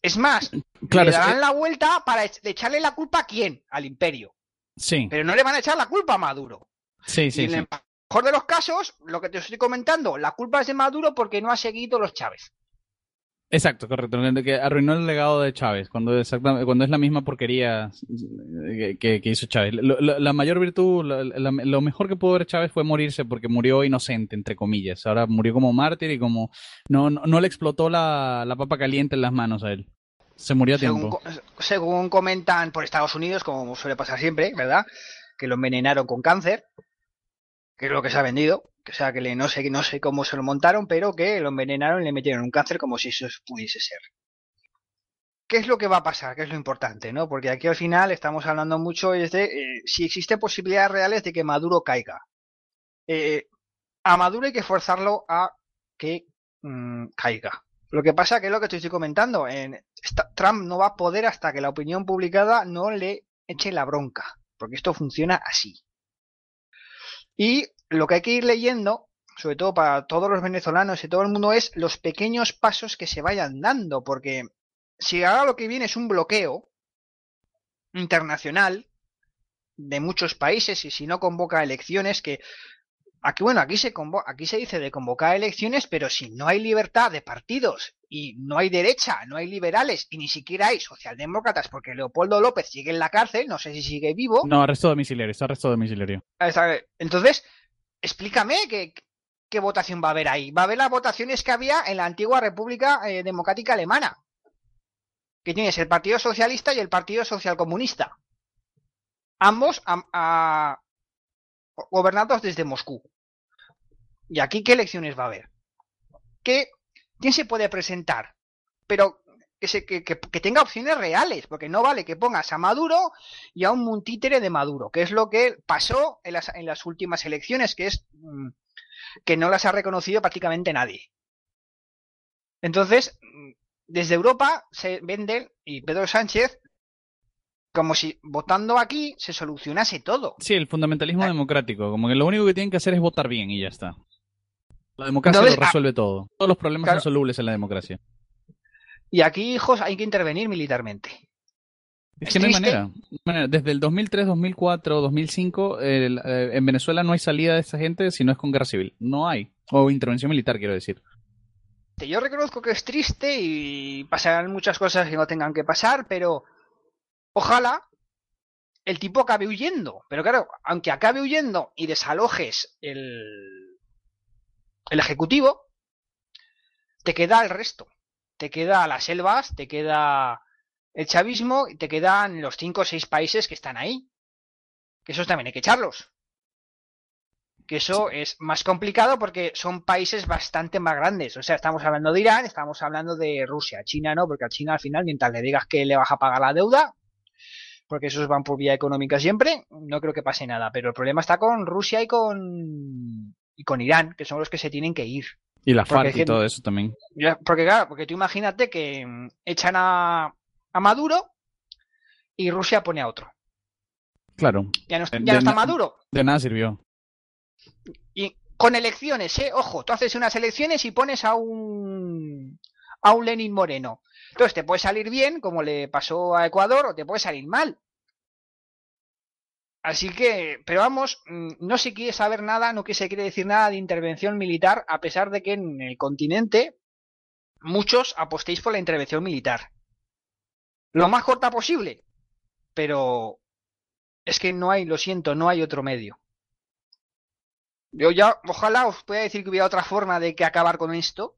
Es más, le darán la vuelta para echarle la culpa a quién? Al imperio. Sí. Pero no le van a echar la culpa a Maduro. Sí, sí, sí mejor de los casos, lo que te estoy comentando, la culpa es de Maduro porque no ha seguido los Chávez. Exacto, correcto. Que arruinó el legado de Chávez, cuando, cuando es la misma porquería que, hizo Chávez. la mayor virtud, lo mejor que pudo ver Chávez fue morirse porque murió inocente, entre comillas. Ahora murió como mártir y como no, no, le explotó la, papa caliente en las manos a él. Se murió a tiempo. según comentan por Estados Unidos, como suele pasar siempre, ¿verdad? Que lo envenenaron con cáncer que es lo que se ha vendido, que sea que le, no sé no sé cómo se lo montaron, pero que lo envenenaron y le metieron un cáncer como si eso pudiese ser. ¿Qué es lo que va a pasar? ¿Qué es lo importante? ¿no? Porque aquí al final estamos hablando mucho de eh, si existen posibilidades reales de que Maduro caiga. Eh, a Maduro hay que forzarlo a que mm, caiga. Lo que pasa que es lo que estoy comentando. En, Trump no va a poder hasta que la opinión publicada no le eche la bronca. Porque esto funciona así. Y lo que hay que ir leyendo, sobre todo para todos los venezolanos y todo el mundo, es los pequeños pasos que se vayan dando, porque si ahora lo que viene es un bloqueo internacional de muchos países y si no convoca elecciones que Aquí, bueno, aquí se, aquí se dice de convocar elecciones, pero si no hay libertad de partidos y no hay derecha, no hay liberales y ni siquiera hay socialdemócratas porque Leopoldo López sigue en la cárcel, no sé si sigue vivo. No, arresto domiciliario, está arresto domiciliario. Entonces, explícame qué, votación va a haber ahí. Va a haber las votaciones que había en la antigua República eh, Democrática Alemana. que tienes el Partido Socialista y el Partido Social Comunista. Ambos gobernados desde Moscú. ¿Y aquí qué elecciones va a haber? ¿Qué, ¿Quién se puede presentar? Pero que, se, que, tenga opciones reales, porque no vale que pongas a Maduro y a un muntítere de Maduro, que es lo que pasó en las, en las últimas elecciones, que es mm, que no las ha reconocido prácticamente nadie. Entonces, desde Europa se vende y Pedro Sánchez como si votando aquí se solucionase todo. Sí, el fundamentalismo ah. democrático, como que lo único que tienen que hacer es votar bien y ya está. La democracia lo ah, resuelve todo. Todos los problemas son solubles en la democracia. Y aquí, hijos, hay que intervenir militarmente. Es, que no hay manera. Desde el 2003, 2004, 2005, en Venezuela no hay salida de esa gente si no es con guerra civil. No hay. O intervención militar, quiero decir. Yo reconozco que es triste y pasarán muchas cosas que no tengan que pasar, pero ojalá el tipo acabe huyendo. Pero claro, aunque acabe huyendo y desalojes el, el ejecutivo, te queda el resto. Te queda las selvas, te queda el chavismo y te quedan los cinco o seis países que están ahí. Que esos también hay que echarlos. Que eso es más complicado porque son países bastante más grandes. O sea, estamos hablando de Irán, estamos hablando de Rusia. China no, porque a China al final, mientras le digas que le vas a pagar la deuda, porque esos van por vía económica siempre, no creo que pase nada. Pero el problema está con Rusia y con, y con Irán, que son los que se tienen que ir. Y la FARC y todo eso también. Porque claro, porque tú imagínate que mm, echan a, a Maduro y Rusia pone a otro. Claro. Ya no, está Maduro. De nada sirvió. Y con elecciones, ¿eh? Ojo, tú haces unas elecciones y pones a un a un Lenin Moreno. Entonces te puede salir bien, como le pasó a Ecuador, o te puede salir mal. Así que, pero vamos, mm, no se quiere saber nada, no se quiere decir nada de intervención militar, a pesar de que en el continente muchos apostéis por la intervención militar lo más corta posible. Pero es que no hay, lo siento, no hay otro medio. Yo ya, ojalá os pueda decir que hubiera otra forma de que acabar con esto.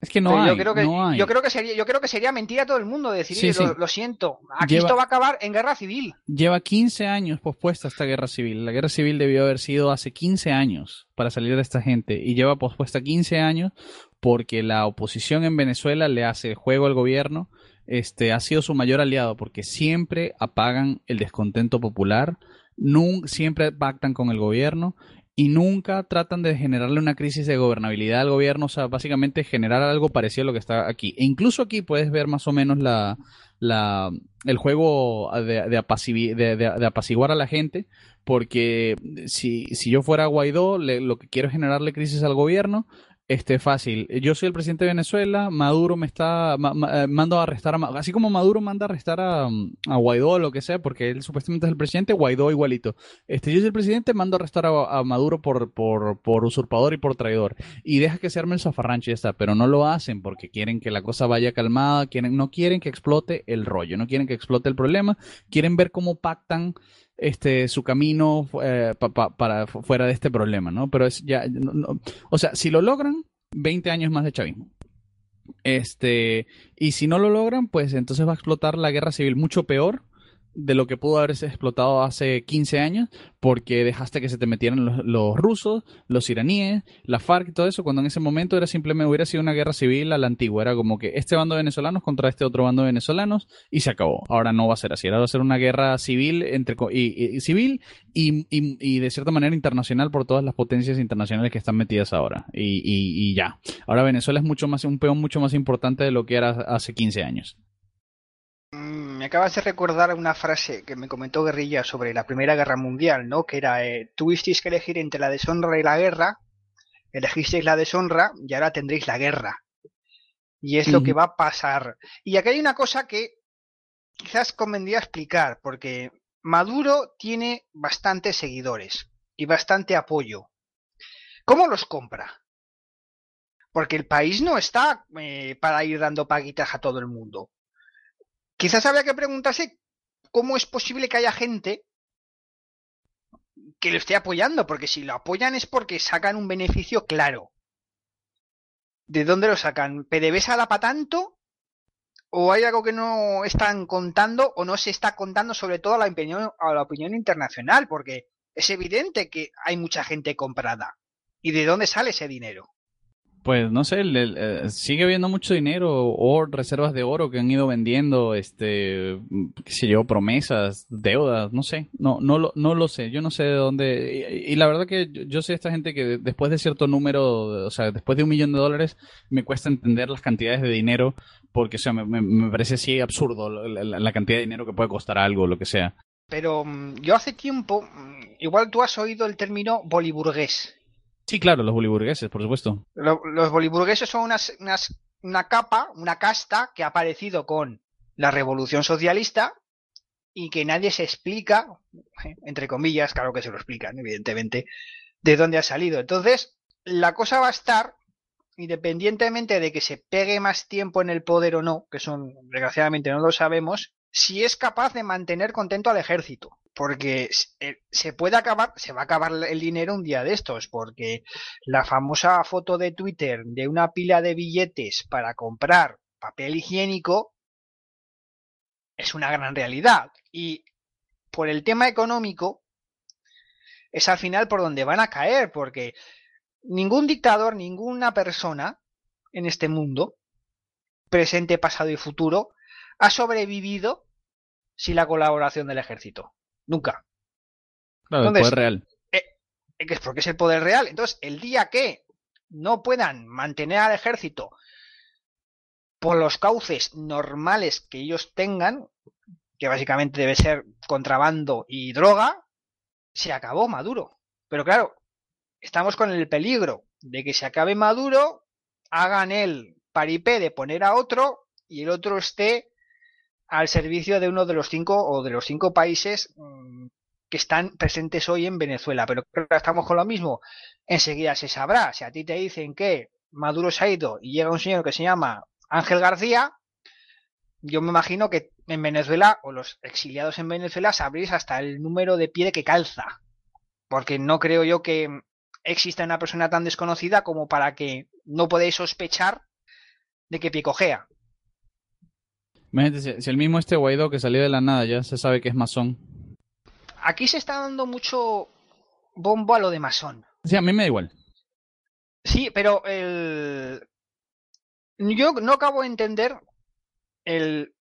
Es que no hay, yo creo que, Yo creo que sería, yo creo que sería mentira a todo el mundo decir, Lo, siento, aquí esto va a acabar en guerra civil. Lleva 15 años pospuesta esta guerra civil. La guerra civil debió haber sido hace 15 años para salir de esta gente y lleva pospuesta 15 años porque la oposición en Venezuela le hace juego al gobierno. Este, ha sido su mayor aliado porque siempre apagan el descontento popular, siempre pactan con el gobierno y nunca tratan de generarle una crisis de gobernabilidad al gobierno, o sea, básicamente generar algo parecido a lo que está aquí. E incluso aquí puedes ver más o menos la, la, el juego de, de, apaciguar a la gente, porque si, si yo fuera Guaidó, lo que quiero es generarle crisis al gobierno, este, fácil. Yo soy el presidente de Venezuela, Maduro me está, eh, mando a arrestar, a, así como Maduro manda a arrestar a, a, Guaidó o lo que sea, porque él supuestamente es el presidente, Guaidó igualito. Este, yo soy el presidente, mando a arrestar a, Maduro por, por, por, usurpador y por traidor. Y deja que se arme el zafarrancho y ya está, pero no lo hacen porque quieren que la cosa vaya calmada, quieren, no quieren que explote el rollo, no quieren que explote el problema, quieren ver cómo pactan este su camino eh, para fuera de este problema, ¿no? Pero es ya, o sea, si lo logran, 20 años más de chavismo. Este, y si no lo logran, pues entonces va a explotar la guerra civil mucho peor de lo que pudo haberse explotado hace 15 años, porque dejaste que se te metieran los, rusos, los iraníes, la FARC y todo eso, cuando en ese momento era simplemente hubiera sido una guerra civil a la antigua, era como que este bando de venezolanos contra este otro bando de venezolanos y se acabó. Ahora no va a ser así, ahora va a ser una guerra civil entre y, civil y, y, de cierta manera internacional por todas las potencias internacionales que están metidas ahora y, ya. Ahora Venezuela es mucho más un peón mucho más importante de lo que era hace 15 años. Mm, me acabas de recordar una frase que me comentó Guerrilla sobre la Primera Guerra Mundial, ¿no? Que era, eh, tuvisteis que elegir entre la deshonra y la guerra, elegisteis la deshonra y ahora tendréis la guerra. Y es lo que va a pasar. Y aquí hay una cosa que quizás convendría explicar, porque Maduro tiene bastantes seguidores y bastante apoyo. ¿Cómo los compra? Porque el país no está eh, para ir dando paguitas a todo el mundo. Quizás habría que preguntarse cómo es posible que haya gente que lo esté apoyando, porque si lo apoyan es porque sacan un beneficio claro. ¿De dónde lo sacan? ¿PDVSA da para tanto? o hay algo que no están contando o no se está contando sobre todo a la a la opinión internacional, porque es evidente que hay mucha gente comprada. ¿Y de dónde sale ese dinero? Pues no sé, sigue habiendo mucho dinero o reservas de oro que han ido vendiendo, este, qué yo, promesas, deudas, no sé, no, no lo, no lo sé, yo no sé de dónde, y, la verdad que yo, sé esta gente que después de cierto número, o sea, después de un millón de dólares, me cuesta entender las cantidades de dinero, porque, o sea, me, parece así absurdo la, cantidad de dinero que puede costar algo, lo que sea. Pero mm, yo hace tiempo, mm, igual tú has oído el término boliburgués. Sí, claro, los boliburgueses, por supuesto. los boliburgueses son unas, una capa, una casta que ha aparecido con la revolución socialista y que nadie se explica, entre comillas, claro que se lo explican, evidentemente, de dónde ha salido. Entonces, la cosa va a estar, independientemente de que se pegue más tiempo en el poder o no, que son, desgraciadamente no lo sabemos, si es capaz de mantener contento al ejército porque eh, se puede acabar, se va a acabar el dinero un día de estos, porque la famosa foto de Twitter de una pila de billetes para comprar papel higiénico es una gran realidad. Y por el tema económico es al final por donde van a caer, porque ningún dictador, ninguna persona en este mundo, presente, pasado y futuro, ha sobrevivido sin la colaboración del ejército. Nunca. Claro, el poder real. Eh, es porque es el poder real. Entonces, el día que no puedan mantener al ejército por los cauces normales que ellos tengan, que básicamente debe ser contrabando y droga, se acabó Maduro. Pero claro, estamos con el peligro de que se acabe Maduro, hagan el paripé de poner a otro y el otro esté al servicio de uno de los cinco o de los cinco países mm, que están presentes hoy en Venezuela. Pero estamos con lo mismo. Enseguida se sabrá. Si a ti te dicen que Maduro se ha ido y llega un señor que se llama Ángel García, yo me imagino que en Venezuela o los exiliados en Venezuela sabréis hasta el número de pie que calza. Porque no creo yo que exista una persona tan desconocida como para que no podéis sospechar de que picojea. Imagínate, si, el mismo este Guaidó que salió de la nada ya se sabe que es masón. Aquí se está dando mucho bombo a lo de masón. Sí, a mí me da igual. Sí, pero el... yo no acabo de entender el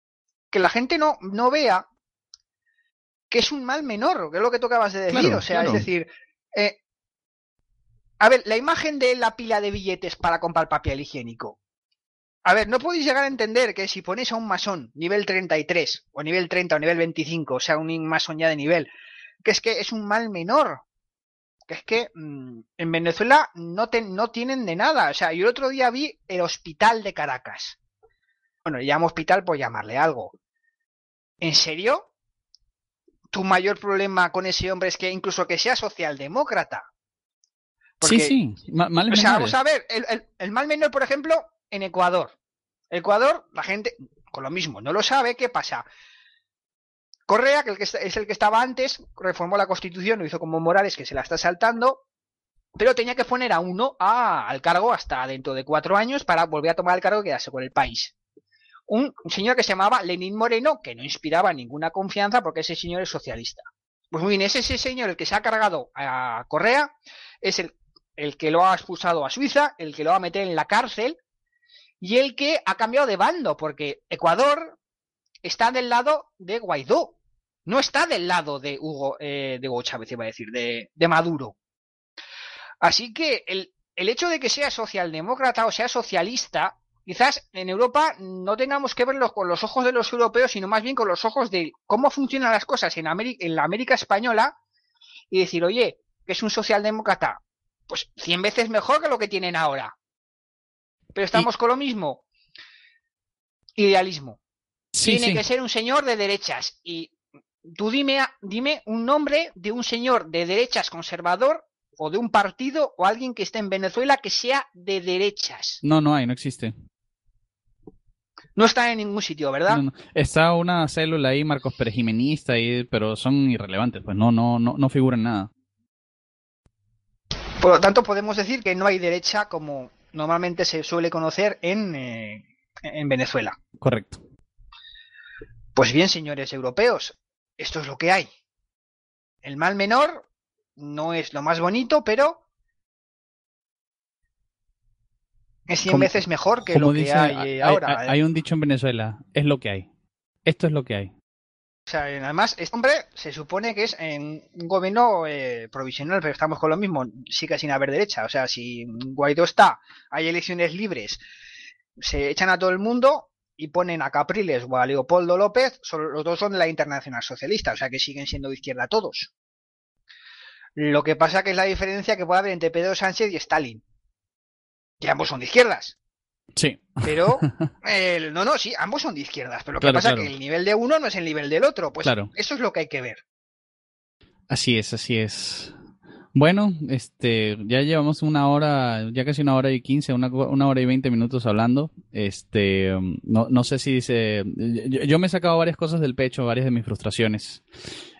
que la gente no, no vea que es un mal menor, que es lo que tú acabas de decir. o sea, es decir, eh, a ver, la imagen de la pila de billetes para comprar papel higiénico. A ver, no podéis llegar a entender que si ponéis a un masón nivel 33 o nivel 30 o nivel 25, o sea, un masón ya de nivel, que es que es un mal menor. Que es que mm, en Venezuela no, no tienen de nada. O sea, yo el otro día vi el hospital de Caracas. Bueno, le llamo hospital por llamarle algo. ¿En serio? ¿Tu mayor problema con ese hombre es que incluso que sea socialdemócrata? sí, sí, mal O sea, vamos a ver, el, el mal menor, por ejemplo, en Ecuador. Ecuador, la gente, con lo mismo, no lo sabe, ¿qué pasa? Correa, que es el que estaba antes, reformó la constitución, lo hizo como Morales, que se la está saltando, pero tenía que poner a uno al cargo hasta dentro de cuatro años para volver a tomar el cargo y quedarse con el país. Un, señor que se llamaba Lenín Moreno, que no inspiraba ninguna confianza porque ese señor es socialista. Pues muy bien, es ese señor el que se ha cargado a Correa, es el, el que lo ha expulsado a Suiza, el que lo va a meter en la cárcel, y el que ha cambiado de bando, porque Ecuador está del lado de Guaidó, no está del lado de Hugo, eh, de Hugo Chávez, iba a decir, de, Maduro. Así que el, el hecho de que sea socialdemócrata o sea socialista, quizás en Europa no tengamos que verlo con los ojos de los europeos, sino más bien con los ojos de cómo funcionan las cosas en, América, en la América española y decir, oye, que es un socialdemócrata, pues cien veces mejor que lo que tienen ahora. Pero estamos con lo mismo. Idealismo. Tiene que ser un señor de derechas. Y tú dime, dime un nombre de un señor de derechas conservador o de un partido o alguien que esté en Venezuela que sea de derechas. No, no hay, no existe. No está en ningún sitio, ¿verdad? Está una célula ahí, Marcos Perejimenista, ahí, pero son irrelevantes, pues no, no, no, no figuran nada. Por lo tanto, podemos decir que no hay derecha como normalmente se suele conocer en, eh, en Venezuela. Correcto. Pues bien, señores europeos, esto es lo que hay. El mal menor no es lo más bonito, pero es 100 veces mejor que lo que hay, ahora. Hay, hay, un dicho en Venezuela, es lo que hay. Esto es lo que hay. O sea, además, este hombre se supone que es en un gobierno eh, provisional, pero estamos con lo mismo, sigue sin haber derecha. O sea, si Guaidó está, hay elecciones libres, se echan a todo el mundo y ponen a Capriles o a Leopoldo López, los dos son de la Internacional Socialista, o sea que siguen siendo de izquierda todos. Lo que pasa que es la diferencia que puede haber entre Pedro Sánchez y Stalin, que ambos son de izquierdas. Sí. Pero, no, no, sí, ambos son de izquierdas, pero lo que pasa es que el nivel de uno no es el nivel del otro, pues eso es lo que hay que ver. Así es, así es. Bueno, este, ya llevamos una hora, ya casi una hora y quince, una, hora y veinte minutos hablando. Este, no, no sé si dice, yo, me he sacado varias cosas del pecho, varias de mis frustraciones,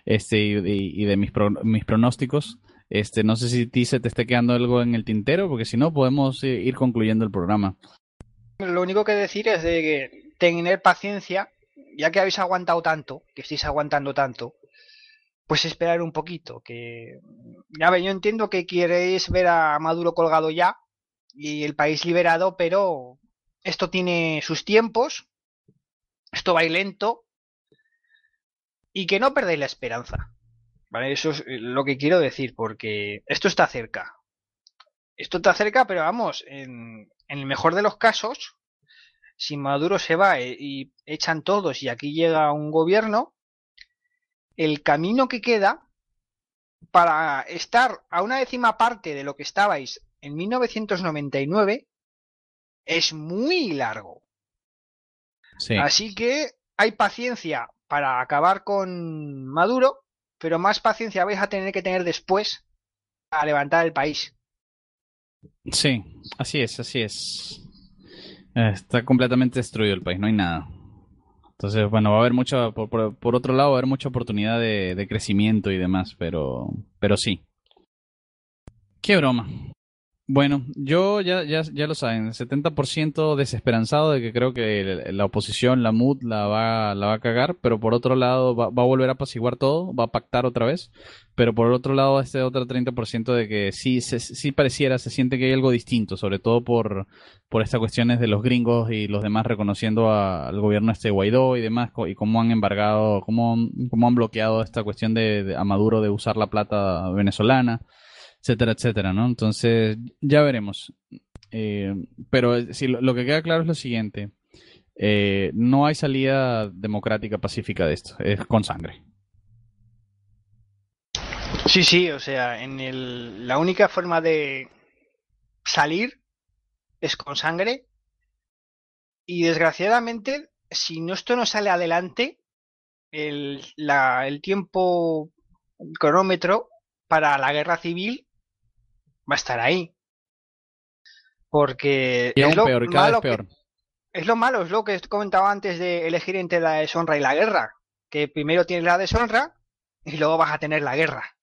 este, y, de mis, mis pronósticos. Este, no sé si ti se te esté quedando algo en el tintero, porque si no podemos ir concluyendo el programa. Lo único que decir es de que tener paciencia, ya que habéis aguantado tanto, que estáis aguantando tanto, pues esperar un poquito. Que ya ve, yo entiendo que queréis ver a Maduro colgado ya y el país liberado, pero esto tiene sus tiempos, esto va ir lento y que no perdáis la esperanza. ¿Vale? Eso es lo que quiero decir, porque esto está cerca. Esto está cerca, pero vamos, en, en el mejor de los casos, si Maduro se va e, y echan todos y aquí llega un gobierno, el camino que queda para estar a una décima parte de lo que estabais en 1999 es muy largo. Así que hay paciencia para acabar con Maduro, pero más paciencia vais a tener que tener después para levantar el país. Sí, así es, así es. Está completamente destruido el país, no hay nada. Entonces, bueno, va a haber mucha, por, otro lado, va a haber mucha oportunidad de, de, crecimiento y demás, pero, pero sí. Qué broma. Bueno, yo ya, ya, ya lo saben, 70% desesperanzado de que creo que la oposición, la MUD, la va, la va a cagar, pero por otro lado va, va, a volver a apaciguar todo, va a pactar otra vez, pero por otro lado este otro 30% de que sí, se, sí pareciera, se siente que hay algo distinto, sobre todo por, por estas cuestiones de los gringos y los demás reconociendo al gobierno este Guaidó y demás, y cómo han embargado, cómo, cómo han bloqueado esta cuestión de a Maduro de usar la plata venezolana etcétera, etcétera, ¿no? Entonces, ya veremos. Eh, pero si lo, que queda claro es lo siguiente. Eh, no hay salida democrática pacífica de esto, es con sangre. Sí, sí, o sea, en el, la única forma de salir es con sangre y desgraciadamente, si no esto no sale adelante, el, la, el tiempo cronómetro para la guerra civil va a estar ahí. Porque es lo malo es lo malo, es lo que comentaba antes de elegir entre la deshonra y la guerra. Que primero tienes la deshonra y luego vas a tener la guerra.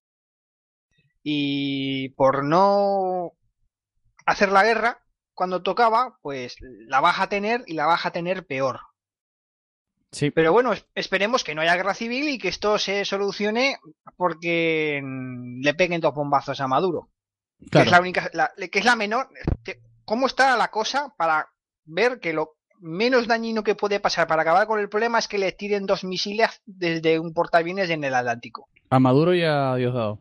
Y por no hacer la guerra cuando tocaba, pues la vas a tener y la vas a tener peor. Sí. Pero bueno, esperemos que no haya guerra civil y que esto se solucione porque le peguen dos bombazos a Maduro. Que es la única, que es la menor. ¿Cómo está la cosa para ver que lo menos dañino que puede pasar para acabar con el problema es que le tiren dos misiles desde un portaaviones en el Atlántico? A Maduro y a Diosdado.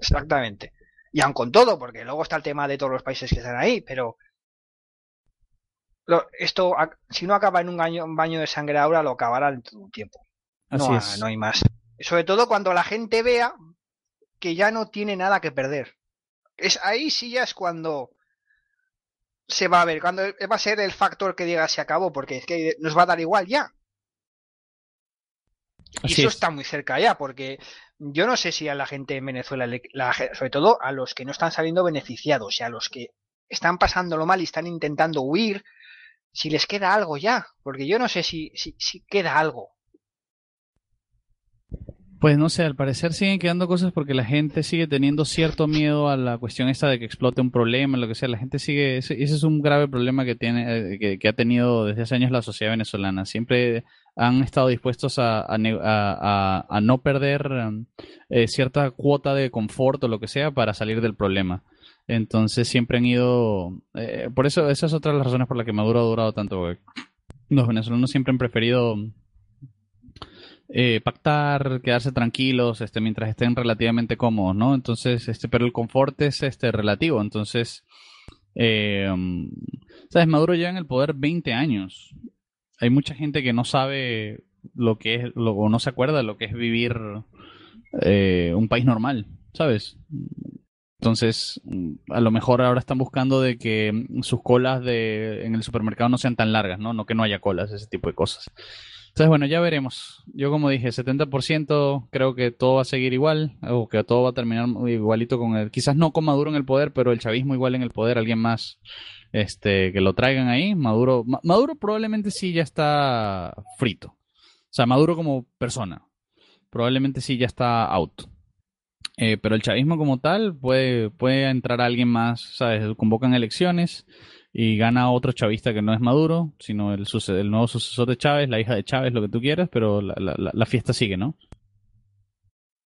Exactamente. Y aun con todo, porque luego está el tema de todos los países que están ahí, pero esto, si no acaba en un, baño, de sangre ahora, lo acabará en todo un tiempo. no, no hay más. Sobre todo cuando la gente vea que ya no tiene nada que perder. Es ahí sí ya es cuando se va a ver, cuando va a ser el factor que diga se acabó, porque es que nos va a dar igual ya. y eso está muy cerca ya, porque yo no sé si a la gente en Venezuela, sobre todo a los que no están saliendo beneficiados, y a los que están pasándolo mal y están intentando huir, si les queda algo ya, porque yo no sé si, si, si queda algo. Pues no sé, al parecer siguen quedando cosas porque la gente sigue teniendo cierto miedo a la cuestión esta de que explote un problema, lo que sea. La gente sigue, ese, es un grave problema que tiene, eh, que, ha tenido desde hace años la sociedad venezolana. Siempre han estado dispuestos a, no perder eh, cierta cuota de confort o lo que sea para salir del problema. Entonces siempre han ido, eh, por eso esa es otra de las razones por las que Maduro ha durado tanto. Los venezolanos siempre han preferido eh, pactar, quedarse tranquilos, este, mientras estén relativamente cómodos, ¿no? Entonces, este, pero el confort es este relativo, entonces, eh, sabes, Maduro lleva en el poder 20 años. Hay mucha gente que no sabe lo que es, lo, o no se acuerda de lo que es vivir eh, un país normal, ¿sabes? Entonces, a lo mejor ahora están buscando de que sus colas de, en el supermercado no sean tan largas, ¿no? No que no haya colas, ese tipo de cosas. Entonces, bueno, ya veremos. Yo como dije, 70% creo que todo va a seguir igual, o que todo va a terminar igualito con el, quizás no con Maduro en el poder, pero el chavismo igual en el poder, alguien más este que lo traigan ahí. Maduro, Maduro probablemente sí ya está frito. O sea, Maduro como persona, probablemente sí ya está out. Eh, pero el chavismo como tal puede, puede entrar alguien más, ¿sabes? Convocan elecciones y gana otro chavista que no es Maduro, sino el, nuevo sucesor de Chávez, la hija de Chávez, lo que tú quieras, pero la, la, fiesta sigue, ¿no?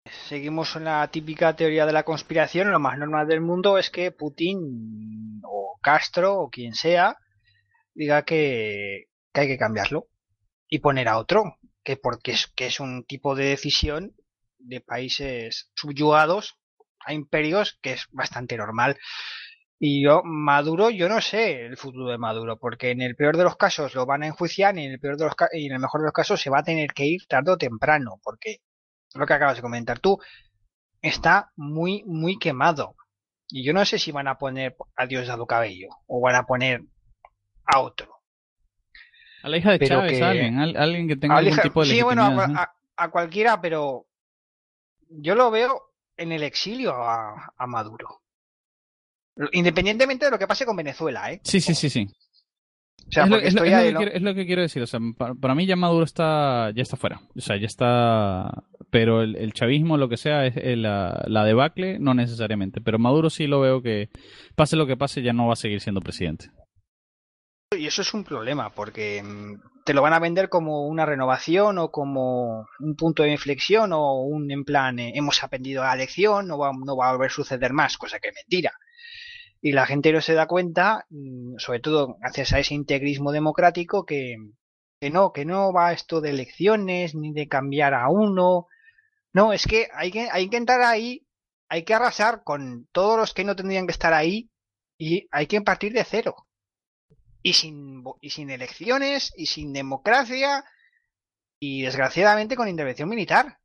Seguimos en la típica teoría de la conspiración. Lo más normal del mundo es que Putin o Castro o quien sea diga que, que hay que cambiarlo y poner a otro, que porque es, que es un tipo de decisión de países subyugados a imperios que es bastante normal. Y yo, Maduro, yo no sé el futuro de Maduro, porque en el peor de los casos lo van a enjuiciar y en el peor de los y en el mejor de los casos se va a tener que ir tarde o temprano, porque lo que acabas de comentar tú está muy, muy quemado. Y yo no sé si van a poner a Diosdado Cabello o van a poner a otro. A la hija de Chávez, alguien, alguien que tenga algún tipo de Sí, bueno, a, cualquiera, pero yo lo veo en el exilio a Maduro. Independientemente de lo que pase con Venezuela, ¿eh? Sí, sí, sí, sí. es, lo, que quiero, decir. O sea, para, mí ya Maduro está, ya está fuera. O sea, ya está. Pero el, chavismo, lo que sea, es la, la, debacle, no necesariamente. Pero Maduro sí lo veo que, pase lo que pase, ya no va a seguir siendo presidente. Y eso es un problema, porque mm, te lo van a vender como una renovación o como un punto de inflexión o un en plan, eh, hemos aprendido la lección, no va, no va a volver a suceder más, cosa que es mentira y la gente no se da cuenta, mm, sobre todo gracias a ese integrismo democrático, que, que no, que no va esto de elecciones ni de cambiar a uno. No, es que hay que, hay que entrar ahí, hay que arrasar con todos los que no tendrían que estar ahí y hay que partir de cero. Y sin, y sin elecciones y sin democracia y desgraciadamente con intervención militar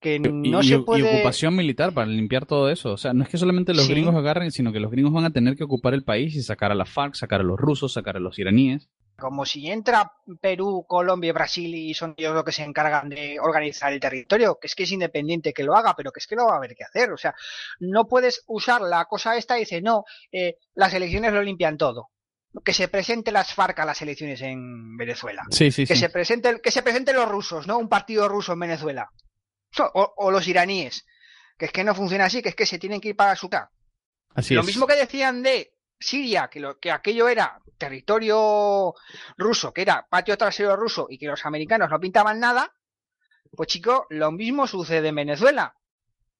que no y, se puede... y ocupación militar para limpiar todo eso. O sea, no es que solamente los gringos agarren, sino que los gringos van a tener que ocupar el país y sacar a la FARC, sacar a los rusos, sacar a los iraníes. Como si entra Perú, Colombia y Brasil y son ellos los que se encargan de organizar el territorio, que es que es independiente que lo haga, pero que es que lo va a haber que hacer. O sea, no puedes usar la cosa esta y decir, no, eh, las elecciones lo limpian todo que se presente las FARC a las elecciones en Venezuela. Sí, sí, que se presente que se presenten los rusos, ¿no? Un partido ruso en Venezuela. O, los iraníes, que es que no funciona así, que es que se tienen que ir para su Así lo mismo que decían de Siria, que, lo, que aquello era territorio ruso, que era patio trasero ruso y que los americanos no pintaban nada, pues chico, lo mismo sucede en Venezuela.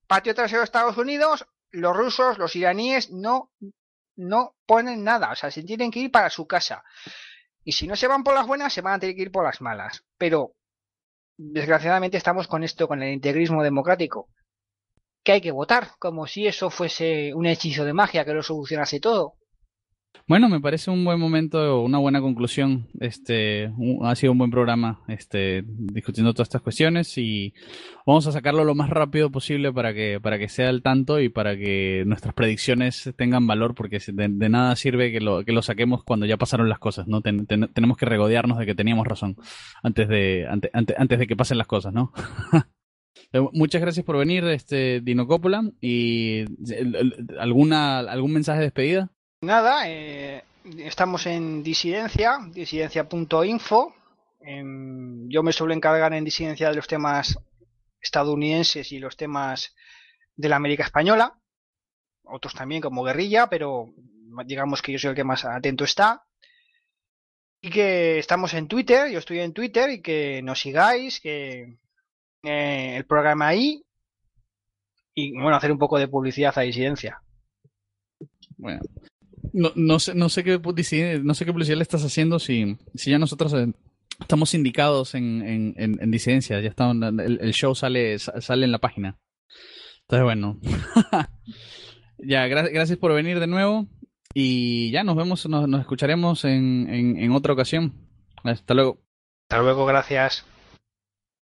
Patio trasero de Estados Unidos, los rusos, los iraníes no, no ponen nada, o sea, se tienen que ir para su casa. Y si no se van por las buenas, se van a tener que ir por las malas. Pero desgraciadamente estamos con esto, con el integrismo democrático, que hay que votar, como si eso fuese un hechizo de magia que lo solucionase todo. Bueno, me parece un buen momento, una buena conclusión. Este ha sido un buen programa, este discutiendo todas estas cuestiones y vamos a sacarlo lo más rápido posible para que para que sea al tanto y para que nuestras predicciones tengan valor, porque de, nada sirve que lo que lo saquemos cuando ya pasaron las cosas, no tenemos que regodearnos de que teníamos razón antes de antes, antes de que pasen las cosas, ¿no? Eh, muchas gracias por venir, este Dino Coppola y alguna algún mensaje de despedida. Nada, eh, estamos en disidencia, disidencia.info. yo me suelo encargar en disidencia de los temas estadounidenses y los temas de la América Española. Otros también como guerrilla, pero digamos que yo soy el que más atento está. Y que estamos en Twitter, yo estoy en Twitter y que nos sigáis, que eh, el programa ahí y bueno, hacer un poco de publicidad a disidencia. Bueno, no, sé, no, sé qué, no sé qué publicidad le estás haciendo si, si ya nosotros eh, estamos indicados en, en, en, disidencia, ya está, el, el, show sale, sale en la página. Entonces, bueno. ya, gracias por venir de nuevo. Y ya nos vemos, nos, escucharemos en, en otra ocasión. Hasta luego. Hasta luego, gracias.